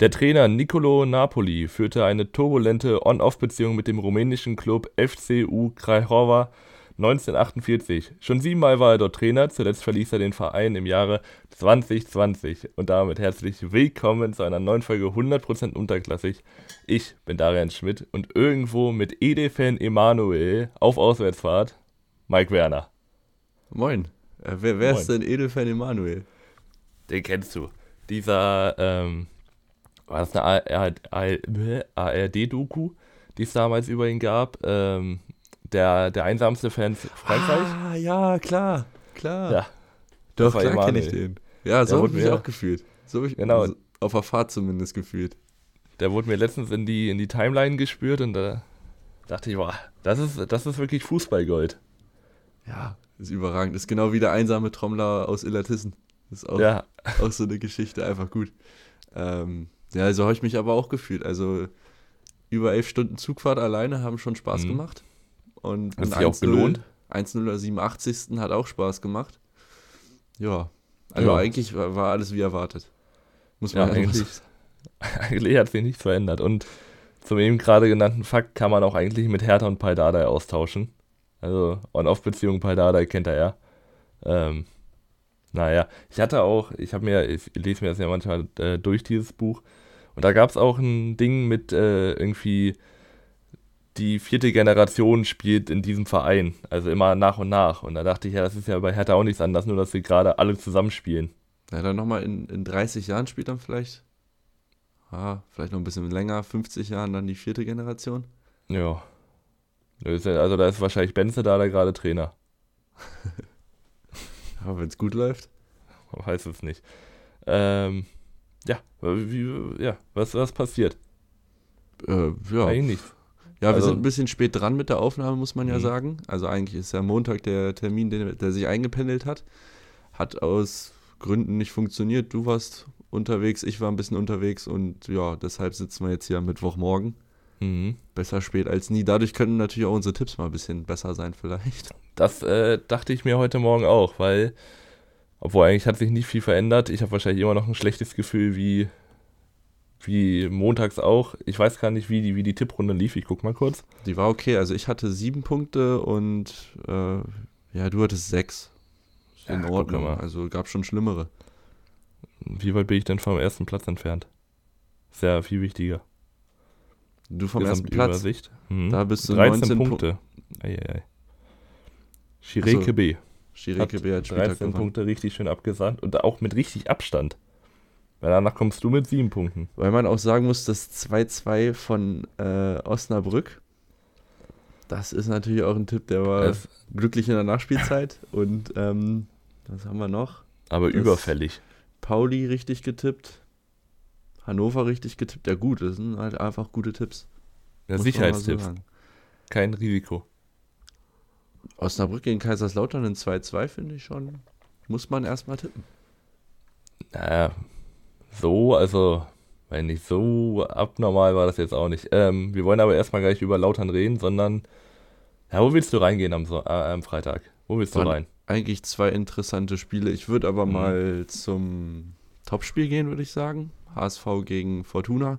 Der Trainer Nicolo Napoli führte eine turbulente On-Off-Beziehung mit dem rumänischen Club FCU Craiova 1948. Schon siebenmal war er dort Trainer, zuletzt verließ er den Verein im Jahre 2020. Und damit herzlich willkommen zu einer neuen Folge 100% unterklassig. Ich bin Darian Schmidt und irgendwo mit Edelfan Emanuel auf Auswärtsfahrt Mike Werner. Moin. Äh, wer, wer Moin. ist denn Edelfan Emanuel? Den kennst du. Dieser, ähm, war das eine ARD-Doku, die es damals über ihn gab? Ähm, der, der einsamste Fan Frankreich. Ah, ja, klar, klar. Ja. Doch, klar kenne ich den. Ja, so habe ich mich auch gefühlt. So habe ich genau. Also auf der Fahrt zumindest gefühlt. Der wurde mir letztens in die, in die Timeline gespürt und da dachte ich, boah, das ist, das ist wirklich Fußballgold. Ja, ist überragend. Ist genau wie der einsame Trommler aus Illertissen. ist auch, ja. auch so eine Geschichte, einfach gut. Ähm, ja, so habe ich mich aber auch gefühlt. Also über elf Stunden Zugfahrt alleine haben schon Spaß mhm. gemacht. Und hat sich auch gelohnt. 1-0 oder 87. hat auch Spaß gemacht. Ja, also ja. eigentlich war, war, alles wie erwartet. Muss man ja, eigentlich, eigentlich hat sich nichts verändert. Und zum eben gerade genannten Fakt kann man auch eigentlich mit Hertha und Paldada austauschen. Also On-Off-Beziehung Paldada kennt er ja. Ähm, naja, ich hatte auch, ich habe mir, ich lese mir das ja manchmal äh, durch dieses Buch. Und da gab es auch ein Ding mit äh, irgendwie die vierte Generation spielt in diesem Verein. Also immer nach und nach. Und da dachte ich, ja, das ist ja bei Hertha auch nichts anderes, nur dass sie gerade alle zusammenspielen. Ja, dann nochmal in, in 30 Jahren spielt dann vielleicht, ah, vielleicht noch ein bisschen länger, 50 Jahren dann die vierte Generation. Ja. Also da ist wahrscheinlich Benze da, der gerade Trainer. Aber wenn es gut läuft. Weiß es nicht. Ähm, ja, wie, ja, was, was passiert? Äh, ja. Eigentlich nichts. Ja, also, wir sind ein bisschen spät dran mit der Aufnahme, muss man ja mhm. sagen. Also eigentlich ist ja Montag der Termin, der, der sich eingependelt hat. Hat aus Gründen nicht funktioniert. Du warst unterwegs, ich war ein bisschen unterwegs und ja, deshalb sitzen wir jetzt hier am Mittwochmorgen. Mhm. Besser spät als nie. Dadurch könnten natürlich auch unsere Tipps mal ein bisschen besser sein, vielleicht. Das äh, dachte ich mir heute Morgen auch, weil, obwohl eigentlich hat sich nicht viel verändert. Ich habe wahrscheinlich immer noch ein schlechtes Gefühl, wie wie montags auch. Ich weiß gar nicht, wie die, wie die Tipprunde lief. Ich guck mal kurz. Die war okay. Also ich hatte sieben Punkte und äh, ja, du hattest sechs. In ja, Ordnung. Also gab schon schlimmere. Wie weit bin ich denn vom ersten Platz entfernt? Sehr viel wichtiger. Du vom ersten Platz? Übersicht. Mhm. Da bist du 13 Punkte. Eieiei. Schireke also, B. Schireke B hat 13 Punkte richtig schön abgesandt und auch mit richtig Abstand. Weil danach kommst du mit sieben Punkten. Weil man auch sagen muss, das 2-2 von äh, Osnabrück, das ist natürlich auch ein Tipp, der war es glücklich in der Nachspielzeit. Und ähm, was haben wir noch? Aber das überfällig. Pauli richtig getippt. Hannover richtig getippt. Ja gut, das sind halt einfach gute Tipps. Ja, Sicherheitstipps. So Kein Risiko. Osnabrück gegen Kaiserslautern in 2-2 finde ich schon. Muss man erstmal tippen. Naja, so, also, wenn nicht so abnormal war das jetzt auch nicht. Ähm, wir wollen aber erstmal gar nicht über Lautern reden, sondern, ja, wo willst du reingehen am, so äh, am Freitag? Wo willst du rein? Eigentlich zwei interessante Spiele. Ich würde aber mhm. mal zum Topspiel gehen, würde ich sagen. HSV gegen Fortuna.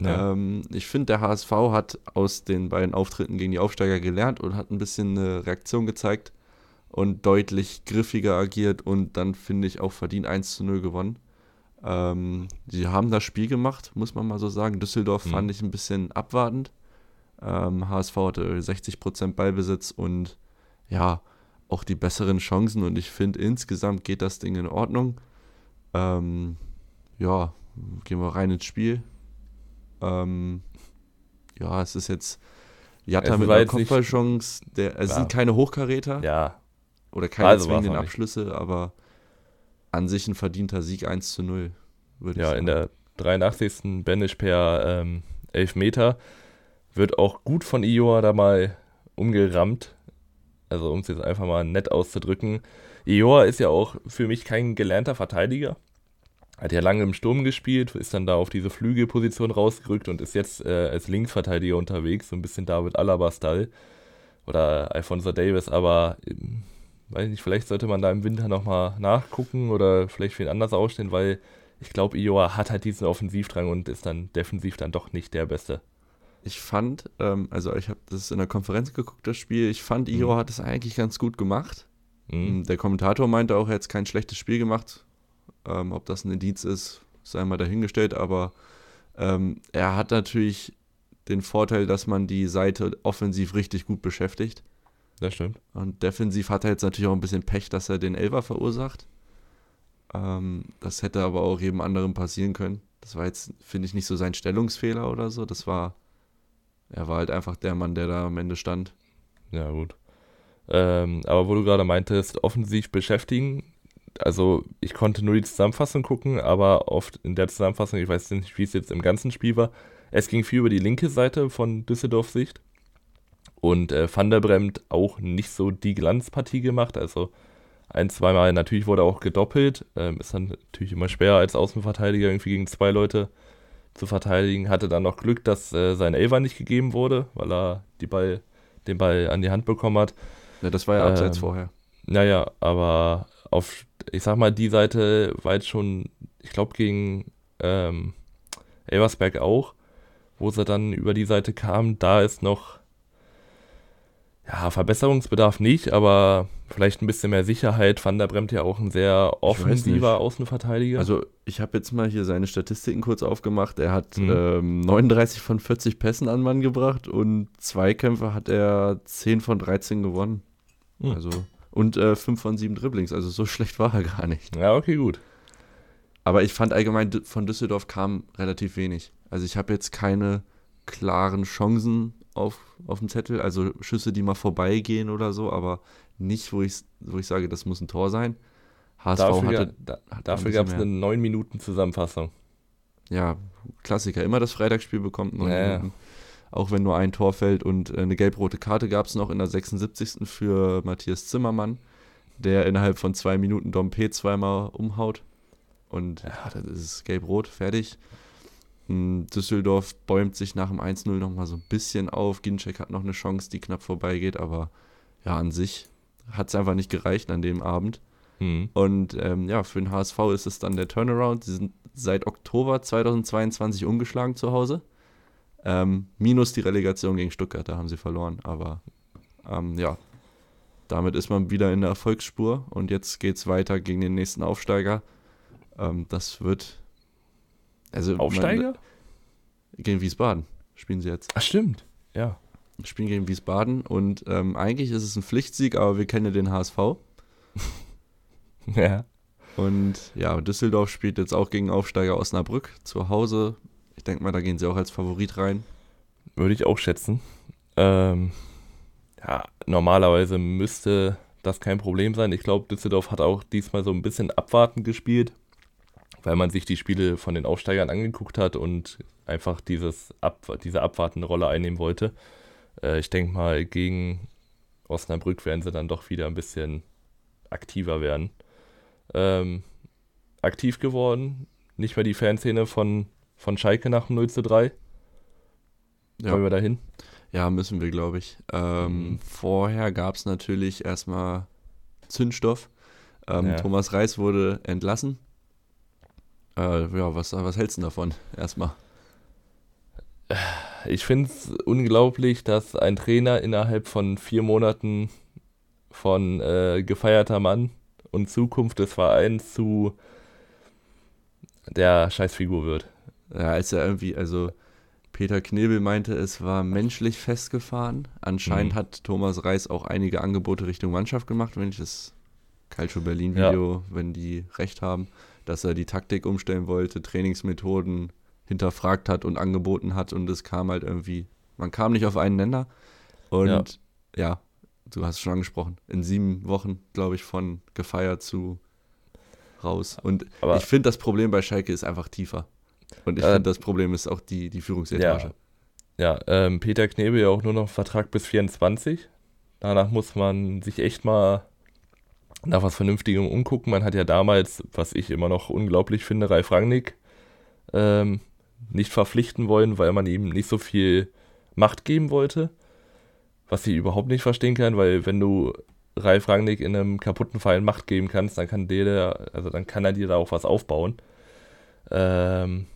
Ja. Ähm, ich finde, der HSV hat aus den beiden Auftritten gegen die Aufsteiger gelernt und hat ein bisschen eine Reaktion gezeigt und deutlich griffiger agiert und dann, finde ich, auch verdient 1 zu 0 gewonnen. Ähm, sie haben das Spiel gemacht, muss man mal so sagen. Düsseldorf mhm. fand ich ein bisschen abwartend. Ähm, HSV hatte 60% Ballbesitz und ja, auch die besseren Chancen. Und ich finde, insgesamt geht das Ding in Ordnung. Ähm, ja, gehen wir rein ins Spiel. Ähm, ja, es ist jetzt Jatta mit einer Kopfballchance. Der, es ja. sind keine Hochkaräter. Ja. Oder keine also zwingenden Abschlüsse, aber an sich ein verdienter Sieg 1 zu 0, würde ja, ich sagen. Ja, in der 83. Benisch per ähm, Elfmeter wird auch gut von Ioa da mal umgerammt. Also um es jetzt einfach mal nett auszudrücken. Ioa ist ja auch für mich kein gelernter Verteidiger. Hat ja lange im Sturm gespielt, ist dann da auf diese Flügelposition rausgerückt und ist jetzt äh, als Linksverteidiger unterwegs, so ein bisschen David Alaba-Style oder Alfonso Davis, aber weiß nicht, vielleicht sollte man da im Winter nochmal nachgucken oder vielleicht für ihn anders ausstehen, weil ich glaube, Iowa hat halt diesen Offensivdrang und ist dann defensiv dann doch nicht der Beste. Ich fand, ähm, also ich habe das in der Konferenz geguckt, das Spiel, ich fand, mhm. Iowa hat es eigentlich ganz gut gemacht. Mhm. Ähm, der Kommentator meinte auch, er hat kein schlechtes Spiel gemacht. Ähm, ob das ein Indiz ist, sei mal dahingestellt, aber ähm, er hat natürlich den Vorteil, dass man die Seite offensiv richtig gut beschäftigt. Das stimmt. Und defensiv hat er jetzt natürlich auch ein bisschen Pech, dass er den Elfer verursacht. Ähm, das hätte aber auch jedem anderen passieren können. Das war jetzt, finde ich, nicht so sein Stellungsfehler oder so. Das war, er war halt einfach der Mann, der da am Ende stand. Ja, gut. Ähm, aber wo du gerade meintest, offensiv beschäftigen, also ich konnte nur die Zusammenfassung gucken, aber oft in der Zusammenfassung, ich weiß nicht, wie es jetzt im ganzen Spiel war, es ging viel über die linke Seite von Düsseldorf Sicht. Und äh, Van der Bremt auch nicht so die Glanzpartie gemacht. Also ein, zweimal, natürlich wurde auch gedoppelt. Ähm, ist dann natürlich immer schwer als Außenverteidiger irgendwie gegen zwei Leute zu verteidigen. Hatte dann noch Glück, dass äh, sein Elfer nicht gegeben wurde, weil er Ball, den Ball an die Hand bekommen hat. Ja, das war ja abseits ähm, vorher. Naja, aber auf, ich sag mal, die Seite war jetzt schon, ich glaube, gegen ähm, Elversberg auch, wo sie dann über die Seite kam. Da ist noch ja, Verbesserungsbedarf nicht, aber vielleicht ein bisschen mehr Sicherheit. Van der Bremt ja auch ein sehr offensiver Außenverteidiger. Also ich habe jetzt mal hier seine Statistiken kurz aufgemacht. Er hat mhm. ähm, 39 von 40 Pässen an Mann gebracht und Zweikämpfe hat er 10 von 13 gewonnen. Mhm. Also und äh, 5 von 7 Dribblings. Also so schlecht war er gar nicht. Ja, okay, gut. Aber ich fand allgemein von Düsseldorf kam relativ wenig. Also ich habe jetzt keine klaren Chancen auf, auf dem Zettel, also Schüsse, die mal vorbeigehen oder so, aber nicht, wo ich, wo ich sage, das muss ein Tor sein. HSV dafür, hatte, da, dafür gab es eine 9 Minuten Zusammenfassung. Ja, Klassiker. Immer das Freitagsspiel bekommt 9 ja, Minuten. Auch wenn nur ein Tor fällt und äh, eine gelb-rote Karte gab es noch in der 76. für Matthias Zimmermann, der innerhalb von zwei Minuten Dompe zweimal umhaut. Und ja, das ist gelb-rot, fertig. Düsseldorf bäumt sich nach dem 1-0 nochmal so ein bisschen auf. Ginczek hat noch eine Chance, die knapp vorbeigeht, aber ja, an sich hat es einfach nicht gereicht an dem Abend. Mhm. Und ähm, ja, für den HSV ist es dann der Turnaround. Sie sind seit Oktober 2022 umgeschlagen zu Hause. Ähm, minus die Relegation gegen Stuttgart, da haben sie verloren. Aber ähm, ja, damit ist man wieder in der Erfolgsspur und jetzt geht es weiter gegen den nächsten Aufsteiger. Ähm, das wird also Aufsteiger? Man, gegen Wiesbaden spielen sie jetzt. Ach, stimmt. Ja. Spielen gegen Wiesbaden und ähm, eigentlich ist es ein Pflichtsieg, aber wir kennen ja den HSV. ja. Und ja, Düsseldorf spielt jetzt auch gegen Aufsteiger Osnabrück zu Hause. Ich denke mal, da gehen sie auch als Favorit rein. Würde ich auch schätzen. Ähm, ja, normalerweise müsste das kein Problem sein. Ich glaube, Düsseldorf hat auch diesmal so ein bisschen abwartend gespielt weil man sich die Spiele von den Aufsteigern angeguckt hat und einfach dieses Ab diese abwartende Rolle einnehmen wollte. Äh, ich denke mal, gegen Osnabrück werden sie dann doch wieder ein bisschen aktiver werden. Ähm, aktiv geworden, nicht mehr die Fanszene von, von Schalke nach dem 0 zu 3. Ja. Wollen wir dahin? Ja, müssen wir, glaube ich. Ähm, mhm. Vorher gab es natürlich erstmal Zündstoff. Ähm, ja. Thomas Reis wurde entlassen äh, ja, was, was hältst du davon erstmal? Ich finde es unglaublich, dass ein Trainer innerhalb von vier Monaten von äh, gefeierter Mann und Zukunft des Vereins zu der Scheißfigur wird. Ja, ist ja irgendwie, also Peter Knebel meinte, es war menschlich festgefahren. Anscheinend mhm. hat Thomas Reis auch einige Angebote Richtung Mannschaft gemacht, wenn ich das Calcio Berlin Video, ja. wenn die recht haben dass er die Taktik umstellen wollte, Trainingsmethoden hinterfragt hat und angeboten hat und es kam halt irgendwie, man kam nicht auf einen Nenner. Und ja, ja du hast es schon angesprochen, in sieben Wochen, glaube ich, von gefeiert zu raus. Und Aber ich finde, das Problem bei Schalke ist einfach tiefer. Und ich äh, finde, das Problem ist auch die, die Führungsetage. Ja, ja ähm, Peter Knebel ja auch nur noch Vertrag bis 24. Danach muss man sich echt mal nach was Vernünftigem umgucken. Man hat ja damals, was ich immer noch unglaublich finde, Ralf Rangnick ähm, nicht verpflichten wollen, weil man ihm nicht so viel Macht geben wollte. Was ich überhaupt nicht verstehen kann, weil wenn du Ralf Rangnick in einem kaputten Verein Macht geben kannst, dann kann der, also dann kann er dir da auch was aufbauen. Ähm,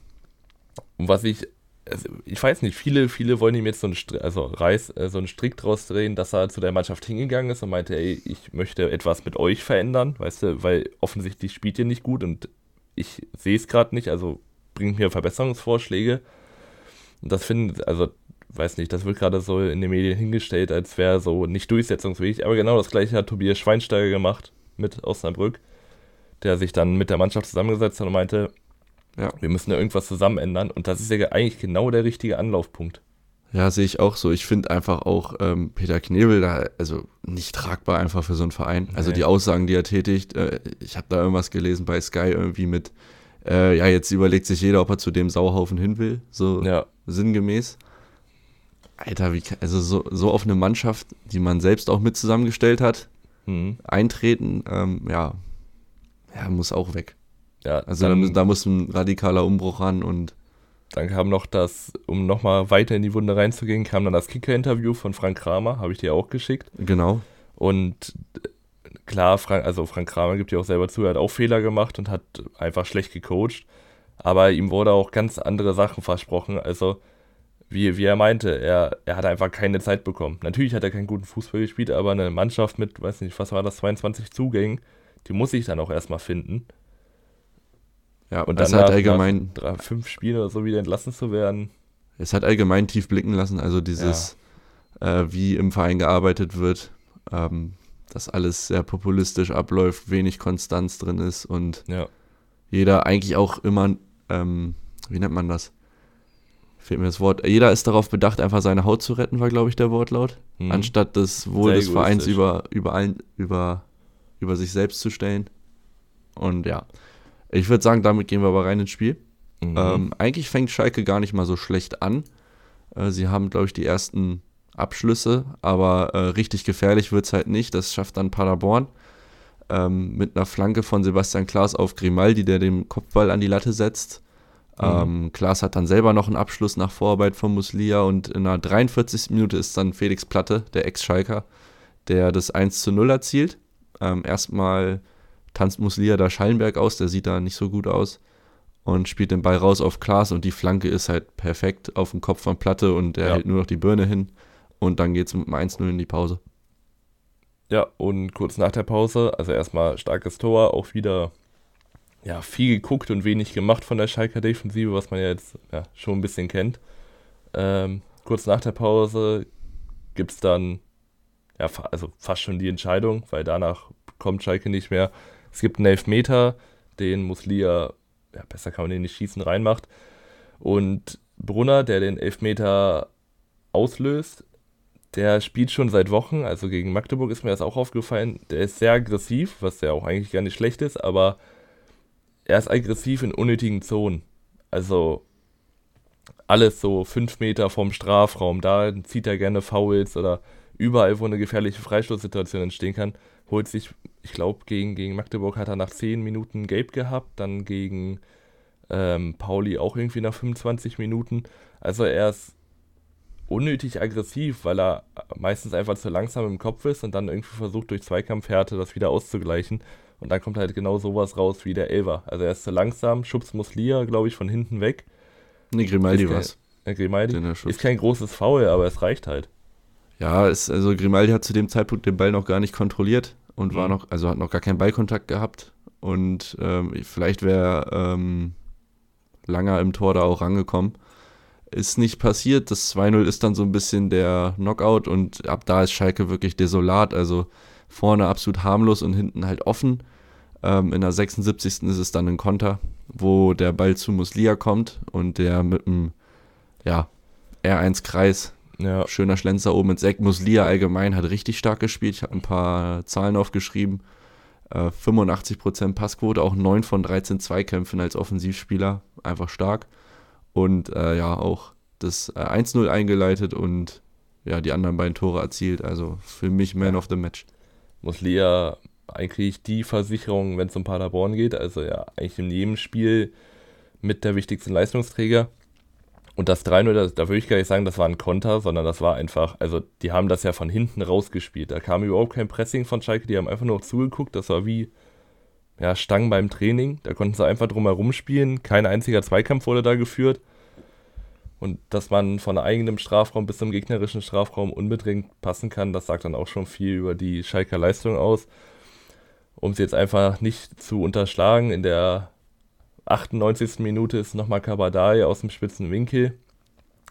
und was ich, also ich weiß nicht, viele, viele wollen ihm jetzt so einen, also Reis, äh, so einen Strick draus drehen, dass er zu der Mannschaft hingegangen ist und meinte, ey, ich möchte etwas mit euch verändern, weißt du, weil offensichtlich spielt ihr nicht gut und ich sehe es gerade nicht, also bringt mir Verbesserungsvorschläge. Und das finde, also weiß nicht, das wird gerade so in den Medien hingestellt, als wäre so nicht durchsetzungsfähig. Aber genau das gleiche hat Tobias Schweinsteiger gemacht mit Osnabrück, der sich dann mit der Mannschaft zusammengesetzt hat und meinte, ja. wir müssen da irgendwas zusammen ändern. Und das ist ja eigentlich genau der richtige Anlaufpunkt. Ja, sehe ich auch so. Ich finde einfach auch ähm, Peter Knebel da, also nicht tragbar einfach für so einen Verein. Also die Aussagen, die er tätigt, äh, ich habe da irgendwas gelesen bei Sky irgendwie mit, äh, ja, jetzt überlegt sich jeder, ob er zu dem Sauhaufen hin will, so ja. sinngemäß. Alter, wie, also so, so auf eine Mannschaft, die man selbst auch mit zusammengestellt hat, mhm. eintreten, ähm, ja, ja, muss auch weg. Ja, also dann, da, muss ein radikaler Umbruch ran und. Dann kam noch das, um nochmal weiter in die Wunde reinzugehen, kam dann das Kicker-Interview von Frank Kramer, habe ich dir auch geschickt. Genau. Und klar, Frank, also Frank Kramer gibt ja auch selber zu, er hat auch Fehler gemacht und hat einfach schlecht gecoacht. Aber ihm wurde auch ganz andere Sachen versprochen. Also wie, wie er meinte, er, er hat einfach keine Zeit bekommen. Natürlich hat er keinen guten Fußball gespielt, aber eine Mannschaft mit, weiß nicht, was war das, 22 Zugängen, die muss ich dann auch erstmal finden. Ja, und dann hat allgemein drei, fünf Spiele oder so wieder entlassen zu werden. Es hat allgemein tief blicken lassen, also dieses, ja. äh, wie im Verein gearbeitet wird, ähm, dass alles sehr populistisch abläuft, wenig Konstanz drin ist und ja. jeder eigentlich auch immer, ähm, wie nennt man das? fehlt mir das Wort. Jeder ist darauf bedacht, einfach seine Haut zu retten, war, glaube ich, der Wortlaut. Mhm. Anstatt das Wohl Sehr des Vereins über, über, allen, über, über sich selbst zu stellen. Und ja, ich würde sagen, damit gehen wir aber rein ins Spiel. Mhm. Ähm, eigentlich fängt Schalke gar nicht mal so schlecht an. Äh, sie haben, glaube ich, die ersten Abschlüsse, aber äh, richtig gefährlich wird es halt nicht. Das schafft dann Paderborn. Ähm, mit einer Flanke von Sebastian Klaas auf Grimaldi, der den Kopfball an die Latte setzt. Mhm. Ähm, Klaas hat dann selber noch einen Abschluss nach Vorarbeit von Muslia und in der 43. Minute ist dann Felix Platte, der Ex-Schalker, der das 1 zu 0 erzielt. Ähm, erstmal tanzt Muslia da Schallenberg aus, der sieht da nicht so gut aus und spielt den Ball raus auf Klaas und die Flanke ist halt perfekt auf dem Kopf von Platte und er ja. hält nur noch die Birne hin und dann geht es mit dem 1-0 in die Pause. Ja, und kurz nach der Pause, also erstmal starkes Tor, auch wieder ja, viel geguckt und wenig gemacht von der Schalker Defensive, was man ja jetzt ja, schon ein bisschen kennt. Ähm, kurz nach der Pause gibt es dann ja, also fast schon die Entscheidung, weil danach kommt Schalke nicht mehr. Es gibt einen Elfmeter, den Muslia, ja, besser kann man den nicht schießen, reinmacht. Und Brunner, der den Elfmeter auslöst, der spielt schon seit Wochen, also gegen Magdeburg ist mir das auch aufgefallen. Der ist sehr aggressiv, was ja auch eigentlich gar nicht schlecht ist, aber er ist aggressiv in unnötigen Zonen. Also alles so fünf Meter vom Strafraum, da zieht er gerne Fouls oder überall, wo eine gefährliche Freistoßsituation entstehen kann, holt sich, ich glaube, gegen, gegen Magdeburg hat er nach zehn Minuten Gelb gehabt, dann gegen ähm, Pauli auch irgendwie nach 25 Minuten. Also er ist unnötig aggressiv, weil er meistens einfach zu langsam im Kopf ist und dann irgendwie versucht durch Zweikampfhärte das wieder auszugleichen. Und dann kommt halt genau sowas raus wie der Elver. Also er ist zu langsam, schubst Muslia, glaube ich, von hinten weg. Ne, Grimaldi was. Äh, Grimaldi ist kein großes Foul, aber es reicht halt. Ja, es, also Grimaldi hat zu dem Zeitpunkt den Ball noch gar nicht kontrolliert und mhm. war noch, also hat noch gar keinen Ballkontakt gehabt. Und ähm, vielleicht wäre ähm, Langer im Tor da auch rangekommen. Ist nicht passiert. Das 2-0 ist dann so ein bisschen der Knockout und ab da ist Schalke wirklich desolat. Also vorne absolut harmlos und hinten halt offen. Ähm, in der 76. ist es dann ein Konter, wo der Ball zu Muslia kommt und der mit einem ja, R1-Kreis, ja. schöner Schlenzer oben ins Eck. Muslia allgemein hat richtig stark gespielt. Ich habe ein paar Zahlen aufgeschrieben. Äh, 85% Passquote, auch 9 von 13 Zweikämpfen als Offensivspieler. Einfach stark. Und äh, ja, auch das äh, 1-0 eingeleitet und ja, die anderen beiden Tore erzielt. Also für mich Man ja. of the Match muss Lea eigentlich die Versicherung, wenn es um Paderborn geht, also ja, eigentlich in jedem Spiel mit der wichtigsten Leistungsträger. Und das 3-0, da, würde ich gar nicht sagen, das war ein Konter, sondern das war einfach, also die haben das ja von hinten rausgespielt. Da kam überhaupt kein Pressing von Schalke, die haben einfach nur zugeguckt, das war wie, ja, Stangen beim Training. Da konnten sie einfach drum herum spielen. Kein einziger Zweikampf wurde da geführt. Und dass man von eigenem Strafraum bis zum gegnerischen Strafraum unbedingt passen kann, das sagt dann auch schon viel über die Schalker Leistung aus. Um sie jetzt einfach nicht zu unterschlagen, in der 98. Minute ist nochmal Kabadai aus dem spitzen Winkel.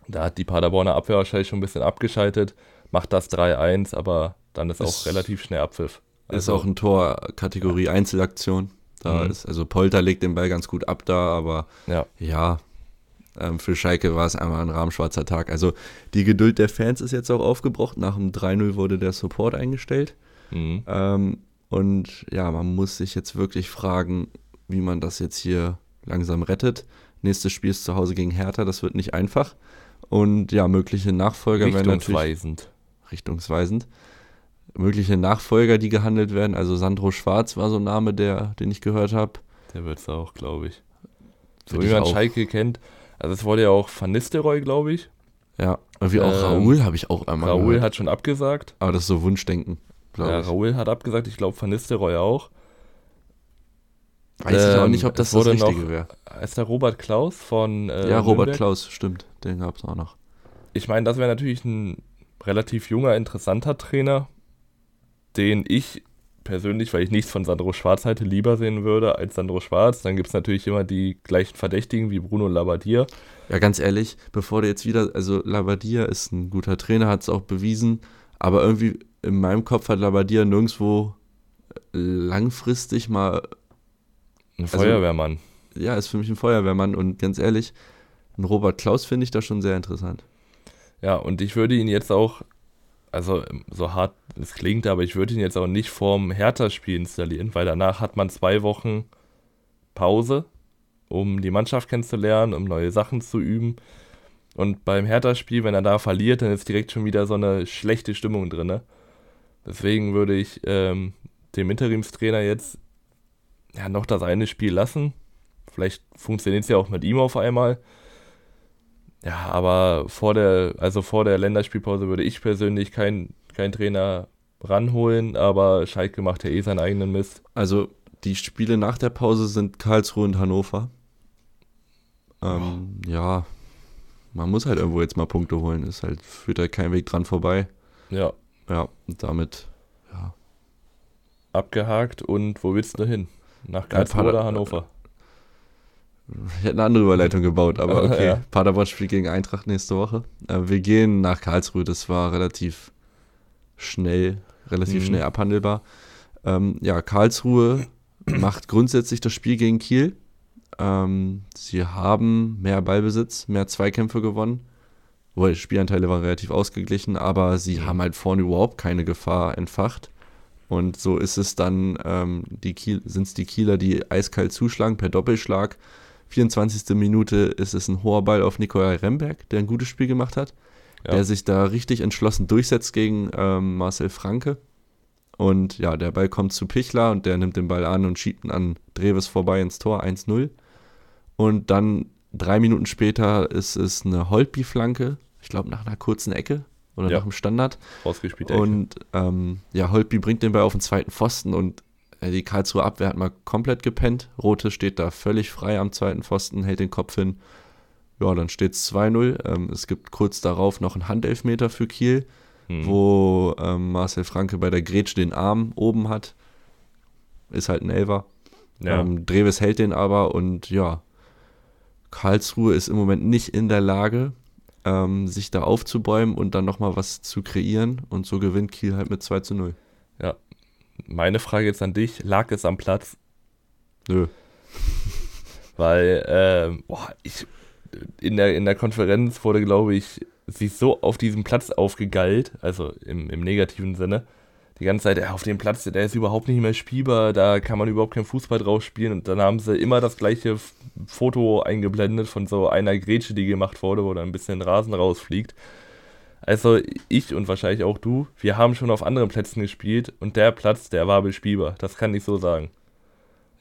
Da hat die Paderborner Abwehr wahrscheinlich schon ein bisschen abgeschaltet, macht das 3-1, aber dann ist, ist auch relativ schnell Abpfiff. Also, ist auch ein Tor Kategorie Einzelaktion. Da mhm. ist, also Polter legt den Ball ganz gut ab da, aber ja, ja ähm, für Schalke war es einmal ein rahmenschwarzer Tag. Also die Geduld der Fans ist jetzt auch aufgebraucht. Nach dem 3-0 wurde der Support eingestellt. Mhm. Ähm, und ja, man muss sich jetzt wirklich fragen, wie man das jetzt hier langsam rettet. Nächstes Spiel ist zu Hause gegen Hertha, das wird nicht einfach. Und ja, mögliche Nachfolger werden natürlich. Richtungsweisend. Richtungsweisend. Mögliche Nachfolger, die gehandelt werden. Also Sandro Schwarz war so ein Name, der, den ich gehört habe. Der wird es auch, glaube ich. So wie man Schalke kennt. Also es wurde ja auch Van Nistelrooy, glaube ich. Ja, wie auch ähm, Raoul habe ich auch einmal Raoul gehört. hat schon abgesagt. Aber das ist so Wunschdenken, glaube ja, ich. Raoul hat abgesagt, ich glaube Van Nistelrooy auch. Weiß ähm, ich auch nicht, ob das das Richtige wäre. Ist der Robert Klaus von äh, Ja, Robert Nürnberg? Klaus, stimmt. Den gab es auch noch. Ich meine, das wäre natürlich ein relativ junger, interessanter Trainer, den ich persönlich, weil ich nichts von Sandro Schwarz halte, lieber sehen würde als Sandro Schwarz. Dann gibt es natürlich immer die gleichen Verdächtigen wie Bruno Labbadia. Ja, ganz ehrlich, bevor der jetzt wieder, also Labbadia ist ein guter Trainer, hat es auch bewiesen, aber irgendwie in meinem Kopf hat Labbadia nirgendwo langfristig mal ein also, Feuerwehrmann. Ja, ist für mich ein Feuerwehrmann und ganz ehrlich, ein Robert Klaus finde ich da schon sehr interessant. Ja, und ich würde ihn jetzt auch, also so hart es klingt, aber ich würde ihn jetzt auch nicht vorm Hertha-Spiel installieren, weil danach hat man zwei Wochen Pause, um die Mannschaft kennenzulernen, um neue Sachen zu üben. Und beim Hertha-Spiel, wenn er da verliert, dann ist direkt schon wieder so eine schlechte Stimmung drin. Ne? Deswegen würde ich ähm, dem Interimstrainer jetzt ja, noch das eine Spiel lassen. Vielleicht funktioniert es ja auch mit ihm auf einmal. Ja, aber vor der, also vor der Länderspielpause würde ich persönlich keinen kein Trainer ranholen, aber Schalke macht ja eh seinen eigenen Mist. Also die Spiele nach der Pause sind Karlsruhe und Hannover. Ähm, oh. Ja, man muss halt irgendwo jetzt mal Punkte holen. Ist halt, führt halt kein Weg dran vorbei. Ja. Ja, und damit, ja. Abgehakt und wo willst du hin? Nach Karlsruhe oder Hannover? Ich hätte eine andere Überleitung gebaut, aber okay. ja. Paderborn spielt gegen Eintracht nächste Woche. Äh, wir gehen nach Karlsruhe, das war relativ schnell, relativ mhm. schnell abhandelbar. Ähm, ja, Karlsruhe macht grundsätzlich das Spiel gegen Kiel. Ähm, sie haben mehr Ballbesitz, mehr Zweikämpfe gewonnen. Wohl, die Spielanteile waren relativ ausgeglichen, aber sie haben halt vorne überhaupt keine Gefahr entfacht. Und so ist es dann, ähm, die sind es die Kieler, die eiskalt zuschlagen per Doppelschlag. 24. Minute ist es ein hoher Ball auf Nikolai Remberg, der ein gutes Spiel gemacht hat, ja. der sich da richtig entschlossen durchsetzt gegen ähm, Marcel Franke. Und ja, der Ball kommt zu Pichler und der nimmt den Ball an und schiebt ihn an Dreves vorbei ins Tor 1-0. Und dann drei Minuten später ist es eine Holtby-Flanke, ich glaube nach einer kurzen Ecke oder ja. nach dem Standard. Ausgespielt. Und ähm, ja, Holtby bringt den Ball auf den zweiten Pfosten und äh, die Karlsruhe Abwehr hat mal komplett gepennt. Rote steht da völlig frei am zweiten Pfosten, hält den Kopf hin. Ja, dann steht es 2-0. Ähm, es gibt kurz darauf noch einen Handelfmeter für Kiel, hm. wo ähm, Marcel Franke bei der Grätsche den Arm oben hat. Ist halt ein Elver. Ja. Ähm, Dreves hält den aber und ja, Karlsruhe ist im Moment nicht in der Lage, ähm, sich da aufzubäumen und dann nochmal was zu kreieren. Und so gewinnt Kiel halt mit 2 zu 0. Ja. Meine Frage jetzt an dich: Lag es am Platz? Nö. Weil, äh, boah, ich, in der, in der Konferenz wurde, glaube ich, sie so auf diesem Platz aufgegallt, also im, im negativen Sinne, die ganze Zeit, ja, auf dem Platz, der ist überhaupt nicht mehr spielbar, da kann man überhaupt keinen Fußball drauf spielen. Und dann haben sie immer das gleiche Foto eingeblendet von so einer Grätsche, die gemacht wurde, wo da ein bisschen Rasen rausfliegt. Also ich und wahrscheinlich auch du, wir haben schon auf anderen Plätzen gespielt und der Platz, der war bespielbar. Das kann ich so sagen.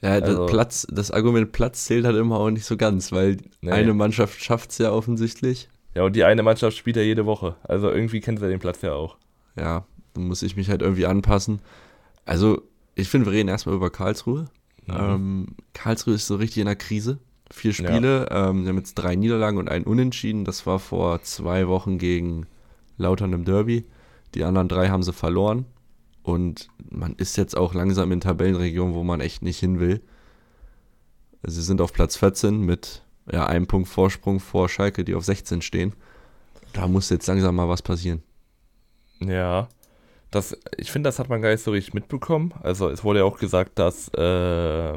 Ja, das, also, Platz, das Argument Platz zählt halt immer auch nicht so ganz, weil nee. eine Mannschaft schafft es ja offensichtlich. Ja, und die eine Mannschaft spielt ja jede Woche. Also irgendwie kennt sie den Platz ja auch. Ja, dann muss ich mich halt irgendwie anpassen. Also, ich finde, wir reden erstmal über Karlsruhe. Mhm. Ähm, Karlsruhe ist so richtig in der Krise. Vier Spiele, ja. ähm, sie haben jetzt drei Niederlagen und einen Unentschieden. Das war vor zwei Wochen gegen Lautern im Derby. Die anderen drei haben sie verloren. Und man ist jetzt auch langsam in Tabellenregionen, wo man echt nicht hin will. Sie sind auf Platz 14 mit ja, einem Punkt Vorsprung vor Schalke, die auf 16 stehen. Da muss jetzt langsam mal was passieren. Ja, das, ich finde, das hat man gar nicht so richtig mitbekommen. Also es wurde ja auch gesagt, dass, äh,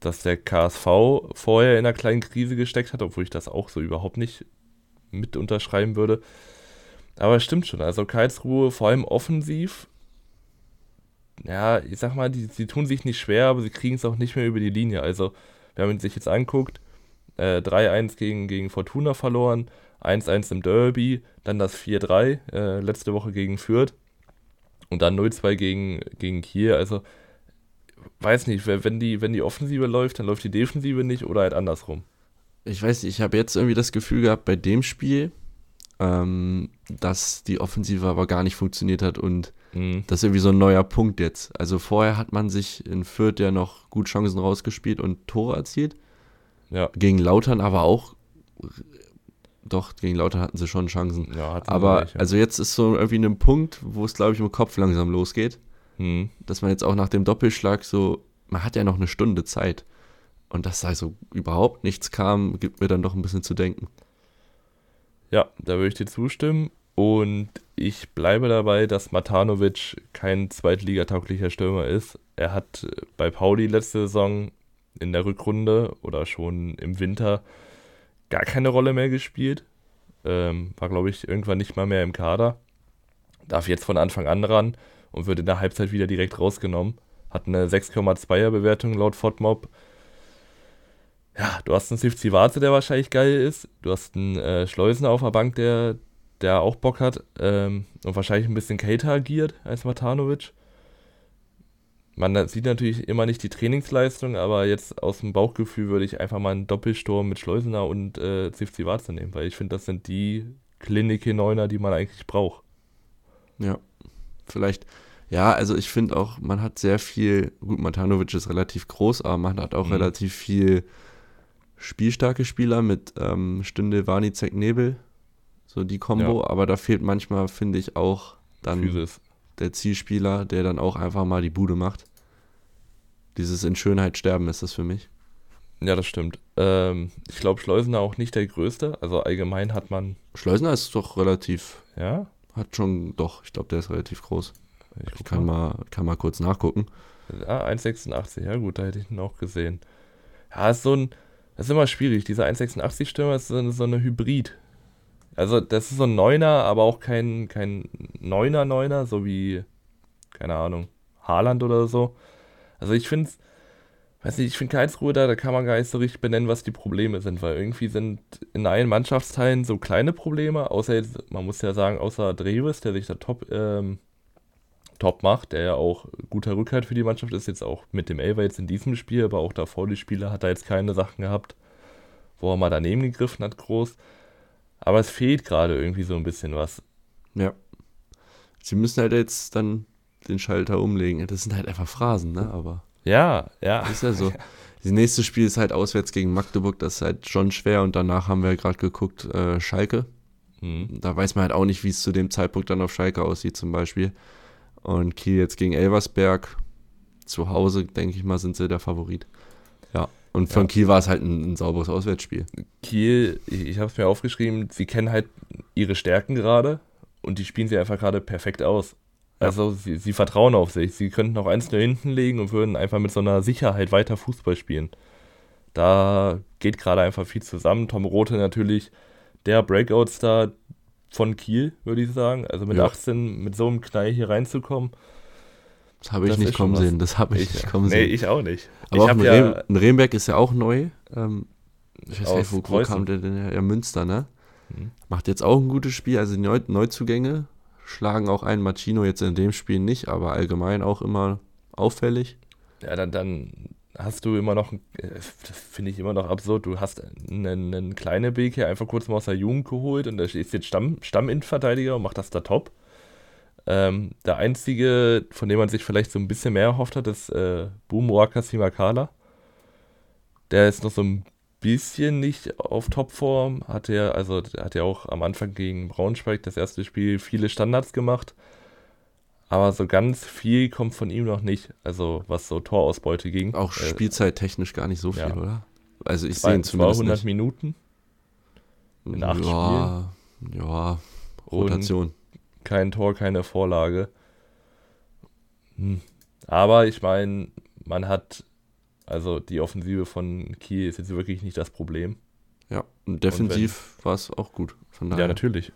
dass der KSV vorher in einer kleinen Krise gesteckt hat, obwohl ich das auch so überhaupt nicht mit unterschreiben würde. Aber es stimmt schon. Also Karlsruhe, vor allem offensiv, ja, ich sag mal, die, die tun sich nicht schwer, aber sie kriegen es auch nicht mehr über die Linie. Also, wenn man sich jetzt anguckt, äh, 3-1 gegen, gegen Fortuna verloren, 1-1 im Derby, dann das 4-3 äh, letzte Woche gegen Fürth und dann 0-2 gegen, gegen Kiel. Also, weiß nicht, wenn die, wenn die Offensive läuft, dann läuft die Defensive nicht oder halt andersrum. Ich weiß nicht, ich habe jetzt irgendwie das Gefühl gehabt bei dem Spiel, ähm, dass die Offensive aber gar nicht funktioniert hat und mhm. das ist irgendwie so ein neuer Punkt jetzt. Also vorher hat man sich in Fürth ja noch gut Chancen rausgespielt und Tore erzielt. Ja. Gegen Lautern aber auch doch, gegen Lauter hatten sie schon Chancen. Ja, aber ja. also jetzt ist so irgendwie ein Punkt, wo es, glaube ich, im Kopf langsam losgeht. Hm. Dass man jetzt auch nach dem Doppelschlag so, man hat ja noch eine Stunde Zeit. Und dass da so überhaupt nichts kam, gibt mir dann doch ein bisschen zu denken. Ja, da würde ich dir zustimmen. Und ich bleibe dabei, dass Matanovic kein zweitligatauglicher Stürmer ist. Er hat bei Pauli letzte Saison in der Rückrunde oder schon im Winter gar keine Rolle mehr gespielt. Ähm, war, glaube ich, irgendwann nicht mal mehr im Kader. Darf jetzt von Anfang an ran und wird in der Halbzeit wieder direkt rausgenommen. Hat eine 6,2er Bewertung laut FODMOB. Ja, du hast einen Sifzi Warze, der wahrscheinlich geil ist. Du hast einen äh, Schleusener auf der Bank, der, der auch Bock hat. Ähm, und wahrscheinlich ein bisschen Cater agiert als Matanovic man sieht natürlich immer nicht die Trainingsleistung, aber jetzt aus dem Bauchgefühl würde ich einfach mal einen Doppelsturm mit Schleusener und äh, Zivzi Warze nehmen, weil ich finde, das sind die Klinik-Neuner, die man eigentlich braucht. Ja, vielleicht, ja, also ich finde auch, man hat sehr viel, gut, Matanovic ist relativ groß, aber man hat auch mhm. relativ viel spielstarke Spieler mit ähm, Stünde, Warnizek, Nebel, so die Kombo, ja. aber da fehlt manchmal, finde ich, auch dann Physis der Zielspieler, der dann auch einfach mal die Bude macht. Dieses in Schönheit sterben ist das für mich. Ja, das stimmt. Ähm, ich glaube, Schleusener auch nicht der größte. Also allgemein hat man. Schleusener ist doch relativ. Ja? Hat schon, doch, ich glaube, der ist relativ groß. Ich, ich kann, mal. mal, kann mal kurz nachgucken. Ja, 1,86, ja gut, da hätte ich ihn auch gesehen. Ja, ist so ein. Das ist immer schwierig. Dieser 1,86-Stürmer ist so eine, so eine Hybrid. Also, das ist so ein Neuner, aber auch kein, kein Neuner Neuner, so wie, keine Ahnung, Haaland oder so. Also, ich finde es, weiß nicht, ich finde Karlsruhe da, da kann man gar nicht so richtig benennen, was die Probleme sind, weil irgendwie sind in allen Mannschaftsteilen so kleine Probleme, außer jetzt, man muss ja sagen, außer Dreves, der sich da top, ähm, top macht, der ja auch guter Rückhalt für die Mannschaft ist, jetzt auch mit dem Elfer jetzt in diesem Spiel, aber auch davor die Spiele hat er jetzt keine Sachen gehabt, wo er mal daneben gegriffen hat, groß. Aber es fehlt gerade irgendwie so ein bisschen was. Ja. Sie müssen halt jetzt dann den Schalter umlegen. Das sind halt einfach Phrasen, ne? Aber. Ja, ja. Ist ja so. Das nächste Spiel ist halt auswärts gegen Magdeburg. Das ist halt schon schwer. Und danach haben wir gerade geguckt, äh, Schalke. Mhm. Da weiß man halt auch nicht, wie es zu dem Zeitpunkt dann auf Schalke aussieht, zum Beispiel. Und Kiel jetzt gegen Elversberg. Zu Hause, denke ich mal, sind sie der Favorit. Ja. Und von ja. Kiel war es halt ein, ein, sauberes Auswärtsspiel. Kiel, ich, habe es mir aufgeschrieben, sie kennen halt ihre Stärken gerade und die spielen sie einfach gerade perfekt aus. Also ja. sie, sie, vertrauen auf sich. Sie könnten auch eins nur hinten legen und würden einfach mit so einer Sicherheit weiter Fußball spielen. Da geht gerade einfach viel zusammen. Tom Rote natürlich der Breakout-Star von Kiel, würde ich sagen. Also mit ja. 18 mit so einem Knall hier reinzukommen, das habe ich das nicht kommen sehen. Das habe ich, ich, nicht kommen nee, sehen. Nee, ich auch nicht. Aber auch ein, ja Rehm, ein Remberg ist ja auch neu. Ähm, ich weiß nicht, wo, wo kam der denn her? Ja, Münster, ne? Mhm. Macht jetzt auch ein gutes Spiel. Also Neu Neuzugänge schlagen auch ein. Machino jetzt in dem Spiel nicht, aber allgemein auch immer auffällig. Ja, dann, dann hast du immer noch, das finde ich immer noch absurd, du hast einen, einen kleinen Beke einfach kurz mal aus der Jugend geholt und da ist jetzt Stamm, Stamminverteidiger und macht das da top. Ähm, der einzige, von dem man sich vielleicht so ein bisschen mehr erhofft hat, ist äh, Bumuaka Simakala. Der ist noch so ein bisschen nicht auf Topform. Hat er, also hat er auch am Anfang gegen Braunschweig das erste Spiel viele Standards gemacht. Aber so ganz viel kommt von ihm noch nicht. Also was so Torausbeute ging. Auch äh, Spielzeit technisch gar nicht so viel, ja. oder? Also ich sehe ihn zumindest 200 nicht. Minuten in acht ja, Ja, Rotation. Kein Tor, keine Vorlage. Hm. Aber ich meine, man hat, also die Offensive von Kiel ist jetzt wirklich nicht das Problem. Ja, und defensiv war es auch gut. Von daher. Ja, natürlich.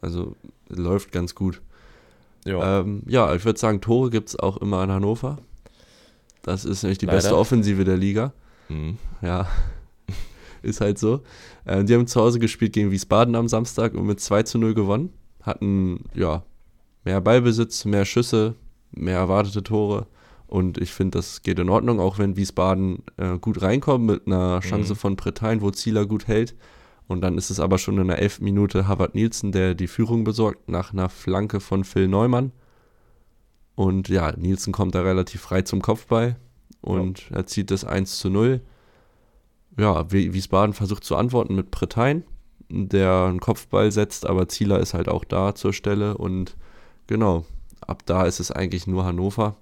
Also läuft ganz gut. Ja, Ähm, ja, ich würde sagen, Tore gibt es auch immer in Hannover. Das ist nämlich die Leider. beste Offensive der Liga. mhm. Ja, ist halt so. Äh, die haben zu Hause gespielt gegen Wiesbaden am Samstag und mit 2 zu 0 gewonnen. Hatten, ja, mehr Ballbesitz, mehr Schüsse, mehr erwartete Tore. Und ich finde, das geht in Ordnung, auch wenn Wiesbaden äh, gut reinkommt mit einer Chance Mhm. von Pretain, wo Zieler gut hält. Und dann ist es aber schon in der 11. Minute Harvard Nielsen, der die Führung besorgt, nach einer Flanke von Phil Neumann. Und ja, Nielsen kommt da relativ frei zum Kopfball und erzielt das 1 zu 0 ja, Wi- Wiesbaden versucht zu antworten mit Pretain, der einen Kopfball setzt, aber Zieler ist halt auch da zur Stelle und genau, ab da ist es eigentlich nur Hannover.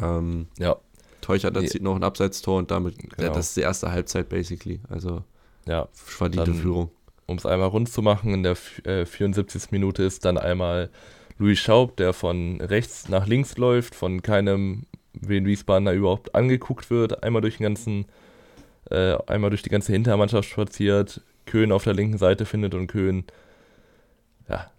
Ähm, ja, Teuchert erzielt noch ein Abseitstor und damit, Genau. das ist die erste Halbzeit basically, also ja. verdiente Dann- Führung. Um es einmal rund zu machen, in der äh, 74. Minute ist dann einmal Louis Schaub, der von rechts nach links läuft, von keinem wen Wiesbadener überhaupt angeguckt wird, einmal durch den ganzen, äh, einmal durch die ganze Hintermannschaft spaziert, Köhn auf der linken Seite findet und Köhn, ja,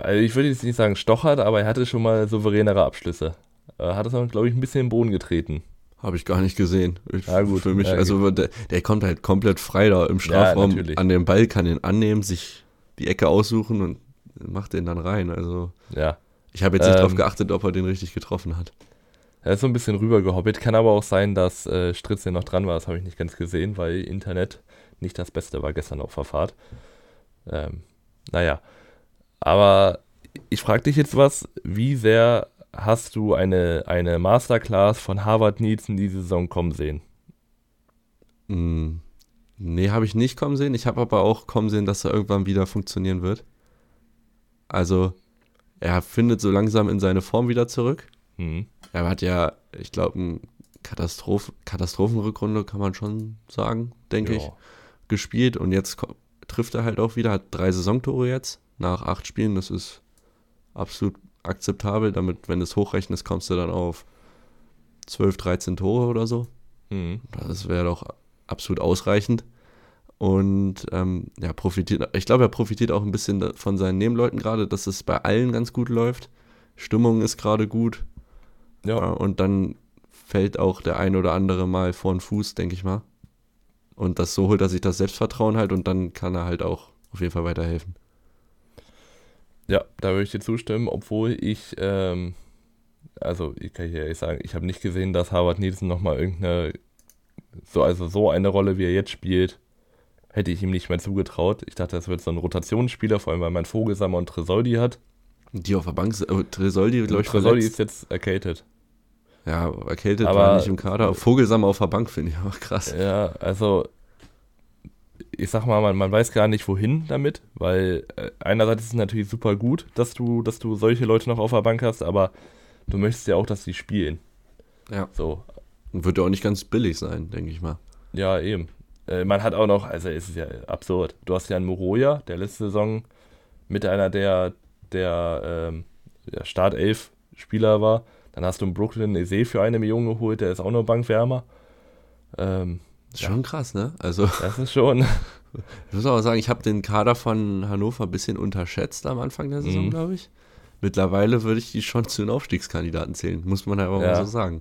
also ich würde jetzt nicht sagen stochert, aber er hatte schon mal souveränere Abschlüsse. Er hat es auch, glaube ich, ein bisschen in den Boden getreten. Habe ich gar nicht gesehen. Ich, Ja, gut. Für mich, Ja, also der, der kommt halt komplett frei da im Strafraum natürlich. an den Ball, kann ihn annehmen, sich die Ecke aussuchen und macht den dann rein. Also Ja, ich habe jetzt nicht Ähm, drauf geachtet, ob er den richtig getroffen hat. Er ist so ein bisschen rübergehobbelt. Kann aber auch sein, dass äh, Stritze noch dran war. Das habe ich nicht ganz gesehen, weil Internet nicht das Beste war gestern auf der Fahrt. Ähm, naja. Aber ich frage dich jetzt was. Wie sehr hast du eine, eine Masterclass von Harvard Nielsen diese Saison kommen sehen? Mm, Nee, habe ich nicht kommen sehen. Ich habe aber auch kommen sehen, dass er irgendwann wieder funktionieren wird. Also, er findet so langsam in seine Form wieder zurück. Hm. Er hat ja, ich glaube, eine Katastroph Katastrophenrückrunde, kann man schon sagen, denke ich, Ja. Gespielt. Und jetzt trifft er halt auch wieder, hat drei Saisontore jetzt nach acht Spielen. Das ist absolut akzeptabel. Damit, wenn du es hochrechnest, kommst du dann auf 12, 13 Tore oder so. Hm. Das wäre doch absolut ausreichend. Und ähm, ja, profitiert, ich glaube, er profitiert auch ein bisschen von seinen Nebenleuten gerade, dass es bei allen ganz gut läuft. Stimmung ist gerade gut. Ja. Ja, und dann fällt auch der ein oder andere mal vor den Fuß, denke ich mal. Und das so holt er sich das Selbstvertrauen halt und dann kann er halt auch auf jeden Fall weiterhelfen. Ja, da würde ich dir zustimmen, obwohl ich, ähm, also ich kann hier ehrlich sagen, ich habe nicht gesehen, dass Harvard Nielsen nochmal irgendeine, so, also so eine Rolle, wie er jetzt spielt, hätte ich ihm nicht mehr zugetraut. Ich dachte, das wird so ein Rotationsspieler, vor allem weil man Vogelsammer und Tresoldi hat. Die auf der Bank, äh, Tresoldi, glaube ich, Tresoldi ist jetzt erkältet. Ja, erkältet, Aber- war nicht im Kader. Vogelsammer auf der Bank finde ich auch krass. Ja, also ich sag mal, man, man weiß gar nicht, wohin damit, weil äh, einerseits ist es natürlich super gut, dass du, dass du solche Leute noch auf der Bank hast, aber du möchtest ja auch, dass sie spielen. Ja. So, Und wird ja auch nicht ganz billig sein, denke ich mal. Ja, eben. Äh, man hat auch noch, also es ist ja absurd. Du hast ja einen Moroja, der letzte Saison mit einer der, der, ähm, der Startelf-Spieler war. Dann hast du einen Brooklyn Eze für eine Million geholt, der ist auch nur Bankwärmer. Ähm, Ist Ja. schon krass, ne? Also, das ist schon. ich muss auch sagen, ich habe den Kader von Hannover ein bisschen unterschätzt am Anfang der Saison, Mhm. glaube ich. Mittlerweile würde ich die schon zu den Aufstiegskandidaten zählen, muss man aber Ja. mal so sagen.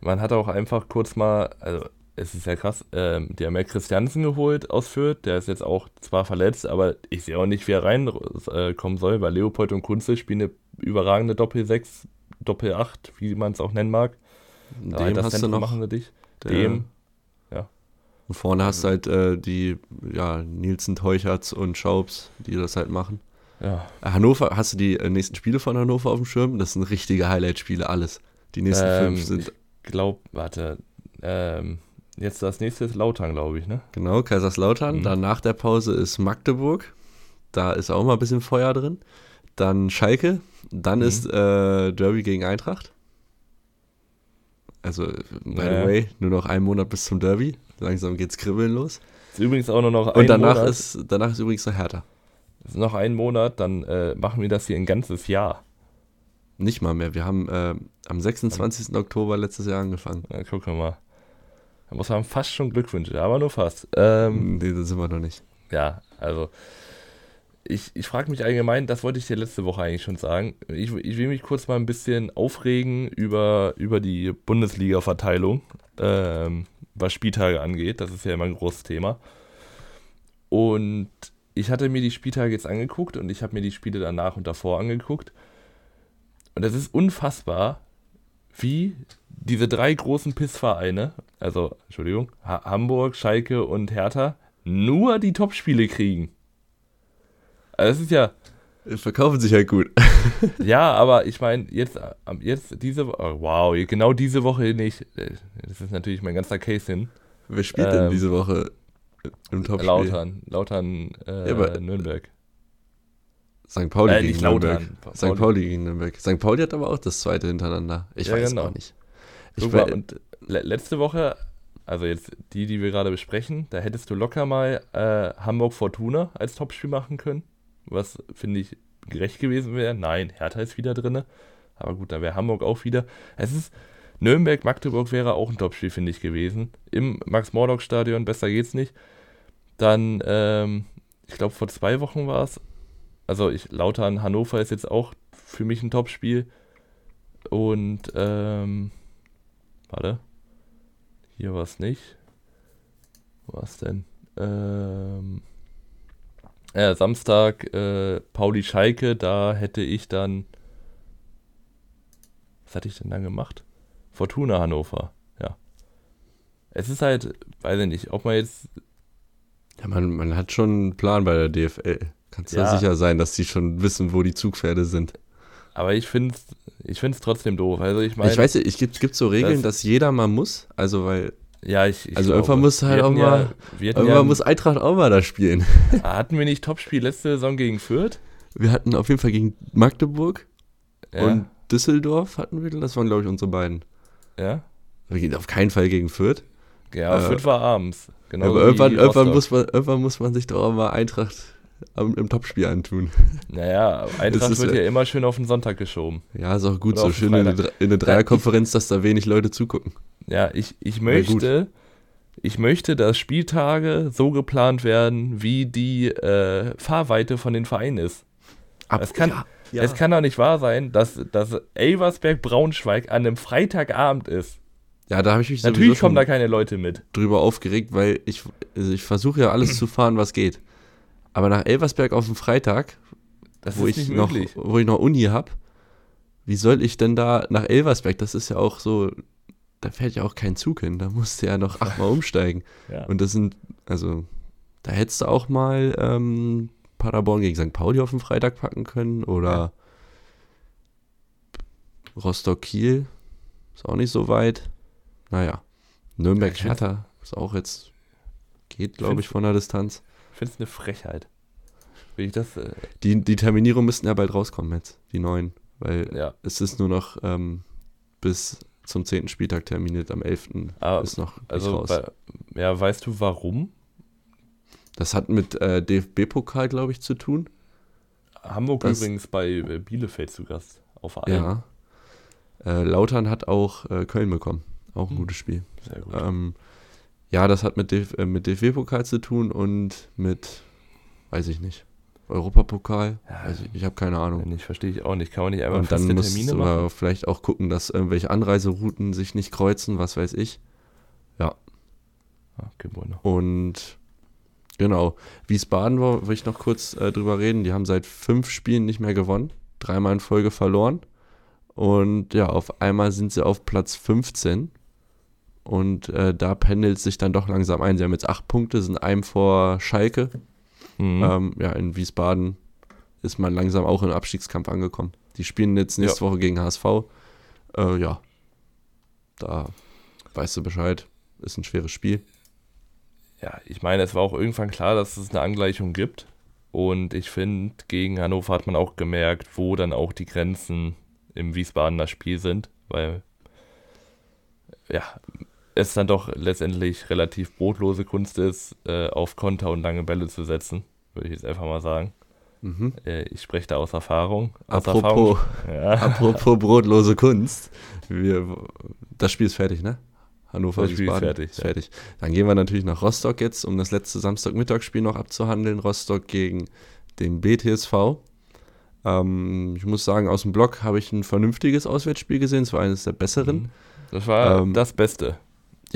Man hat auch einfach kurz mal, also es ist ja krass, ähm, die haben ja Christiansen geholt aus Fürth, der ist jetzt auch zwar verletzt, aber ich sehe auch nicht, wie er reinkommen äh, kommen soll, weil Leopold und Kunze spielen eine überragende Doppel-6, Doppel-8, wie man es auch nennen mag. Dem Rein das hast du Zentrum noch. machen sie dich. Dem, Und vorne hast du halt äh, die ja, Nielsen, Teucherts und Schaubs, die das halt machen. Ja. Hannover, hast du die äh, nächsten Spiele von Hannover auf dem Schirm? Das sind richtige Highlight-Spiele, alles. Die nächsten ähm, fünf sind. Ich glaube, warte, ähm, jetzt das nächste ist Lautern, glaube ich, ne? Genau, Kaiserslautern. Mhm. Dann nach der Pause ist Magdeburg. Da ist auch mal ein bisschen Feuer drin. Dann Schalke. Dann mhm. ist äh, Derby gegen Eintracht. Also, by the way, nur noch einen Monat bis zum Derby. Langsam geht's kribbeln los. Ist übrigens auch nur noch ein Und danach Monat. ist danach ist übrigens noch härter. Ist noch ein Monat, dann äh, machen wir das hier ein ganzes Jahr. Nicht mal mehr. Wir haben äh, am 26. Ja. Oktober letztes Jahr angefangen. Ja, gucken wir mal. Da muss man fast schon Glückwünsche, aber nur fast. Ähm, nee, das sind wir noch nicht. Ja, also ich, ich frage mich allgemein, das wollte ich dir letzte Woche eigentlich schon sagen. Ich, ich will mich kurz mal ein bisschen aufregen über, über die Bundesliga-Verteilung, ähm, was Spieltage angeht. Das ist ja immer ein großes Thema. Und ich hatte mir die Spieltage jetzt angeguckt und ich habe mir die Spiele danach und davor angeguckt. Und es ist unfassbar, wie diese drei großen Pissvereine, also Entschuldigung, ha Hamburg, Schalke und Hertha, nur die Topspiele kriegen. Also das ist ja. Verkaufen sich halt gut. ja, aber ich meine, jetzt, jetzt diese oh, wow, genau diese Woche nicht. Das ist natürlich mein ganzer Case hin. Wer spielt ähm, denn diese Woche im Topspiel? Lautern. Lautern, äh, ja, Nürnberg. St. Pauli äh, gegen Nürnberg. St. Pauli gegen Nürnberg. St. Pauli hat aber auch das zweite hintereinander. Ich ja, weiß genau. auch nicht. Ich mal, und letzte Woche, also jetzt die, die wir gerade besprechen, da hättest du locker mal äh, Hamburg Fortuna als Topspiel machen können was finde ich gerecht gewesen wäre. Nein, Hertha ist wieder drin. Aber gut, da wäre Hamburg auch wieder. Es ist Nürnberg, Magdeburg wäre auch ein Topspiel, finde ich, gewesen. Im Max-Morlock-Stadion, besser geht's nicht. Dann, ähm, ich glaube, vor zwei Wochen war es. Also, ich, Lautern, Hannover ist jetzt auch für mich ein Topspiel. Und, ähm, warte. Hier war es nicht. Was denn? Ähm, äh, Samstag äh, Pauli Schalke, da hätte ich dann. Was hatte ich denn dann gemacht? Fortuna Hannover, ja. Es ist halt, weiß ich nicht, ob man jetzt. Ja, man, man hat schon einen Plan bei der DFL. Kannst ja sicher sein, dass die schon wissen, wo die Zugpferde sind. Aber ich finde es ich find's trotzdem doof. Also ich meine. Ich weiß nicht, es gibt, gibt so Regeln, dass jeder mal muss. Also, weil ja, ich, ich Also glaube, irgendwann muss halt auch mal, ja, irgendwann ja, muss Eintracht auch mal da spielen. Hatten wir nicht Topspiel letzte Saison gegen Fürth? Wir hatten auf jeden Fall gegen Magdeburg ja. und Düsseldorf hatten wir, das waren glaube ich unsere beiden. Ja? Wir gehen auf keinen Fall gegen Fürth. Ja, äh, Fürth war abends. Genau aber irgendwann, irgendwann, muss man, irgendwann muss man sich doch auch mal Eintracht am, im Topspiel antun. Naja, Eintracht wird ja, ja, immer schön auf den Sonntag geschoben. Ja, ist auch gut, Oder so schön in eine, in eine Dreierkonferenz, dass da wenig Leute zugucken. Ja, ich, ich möchte, ich möchte, dass Spieltage so geplant werden, wie die äh, Fahrweite von den Vereinen ist. Ab, es, kann, ja, ja. es kann doch nicht wahr sein, dass, dass Elversberg Braunschweig an einem Freitagabend ist. Ja, da habe ich mich Natürlich kommen da keine Leute mit. Drüber aufgeregt, weil ich, also ich versuche ja alles zu fahren, was geht. Aber nach Elversberg auf dem Freitag, das wo, ich noch, wo ich noch Uni habe, wie soll ich denn da nach Elversberg? Das ist ja auch so da fährt ja auch kein Zug hin, da musst du ja noch achtmal umsteigen. Ja. Und das sind, also, da hättest du auch mal ähm, Paderborn gegen St. Pauli auf den Freitag packen können oder ja. Rostock-Kiel, ist auch nicht so weit. Naja, Nürnberg-Hertha ist auch jetzt, geht glaube ich von der Distanz. Ich finde es eine Frechheit. Will ich das, äh die, die Terminierung müssten ja bald rauskommen jetzt, die neuen, weil ja. es ist nur noch ähm, bis zum 10. Spieltag terminiert, am 11. Ah, ist noch also raus. Bei, ja, weißt du warum? Das hat mit äh, DFB-Pokal, glaube ich, zu tun. Hamburg das, übrigens bei äh, Bielefeld zu Gast auf Alm. Ja. Äh, Lautern hat auch äh, Köln bekommen. Auch ein hm. gutes Spiel. Sehr gut. Ähm, ja, das hat mit, DF äh, mit DFB-Pokal zu tun und mit, weiß ich nicht. Europapokal? Ja, also ich habe keine Ahnung. Ich verstehe ich auch nicht. Kann man nicht einfach Und dann muss man vielleicht auch gucken, dass irgendwelche Anreiserouten sich nicht kreuzen, was weiß ich. Ja. Okay, bueno. Und genau. Wiesbaden will ich noch kurz äh, drüber reden. Die haben seit fünf Spielen nicht mehr gewonnen. Dreimal in Folge verloren. Und ja, auf einmal sind sie auf Platz 15. Und äh, da pendelt sich dann doch langsam ein. Sie haben jetzt acht Punkte, sind einem vor Schalke. Mhm. Ähm, ja, in Wiesbaden ist man langsam auch im Abstiegskampf angekommen. Die spielen jetzt nächste ja. Woche gegen HSV. Äh, ja, da weißt du Bescheid. Ist ein schweres Spiel. Ja, ich meine, es war auch irgendwann klar, dass es eine Angleichung gibt. Und ich finde, gegen Hannover hat man auch gemerkt, wo dann auch die Grenzen im Wiesbadener Spiel sind, weil ja, es dann doch letztendlich relativ brotlose Kunst ist, äh, auf Konter und lange Bälle zu setzen, würde ich jetzt einfach mal sagen. Mhm. Äh, ich spreche da aus Erfahrung. Aus apropos, Erfahrung. Ja. apropos brotlose Kunst. Wir, das Spiel ist fertig, ne? Hannover das Spiel ist fertig. Ist fertig. Ja. Dann gehen wir natürlich nach Rostock jetzt, um das letzte Samstagmittagsspiel noch abzuhandeln. Rostock gegen den BTSV. Ähm, ich muss sagen, aus dem Block habe ich ein vernünftiges Auswärtsspiel gesehen. Es war eines der besseren. Mhm. Das war ähm, das Beste.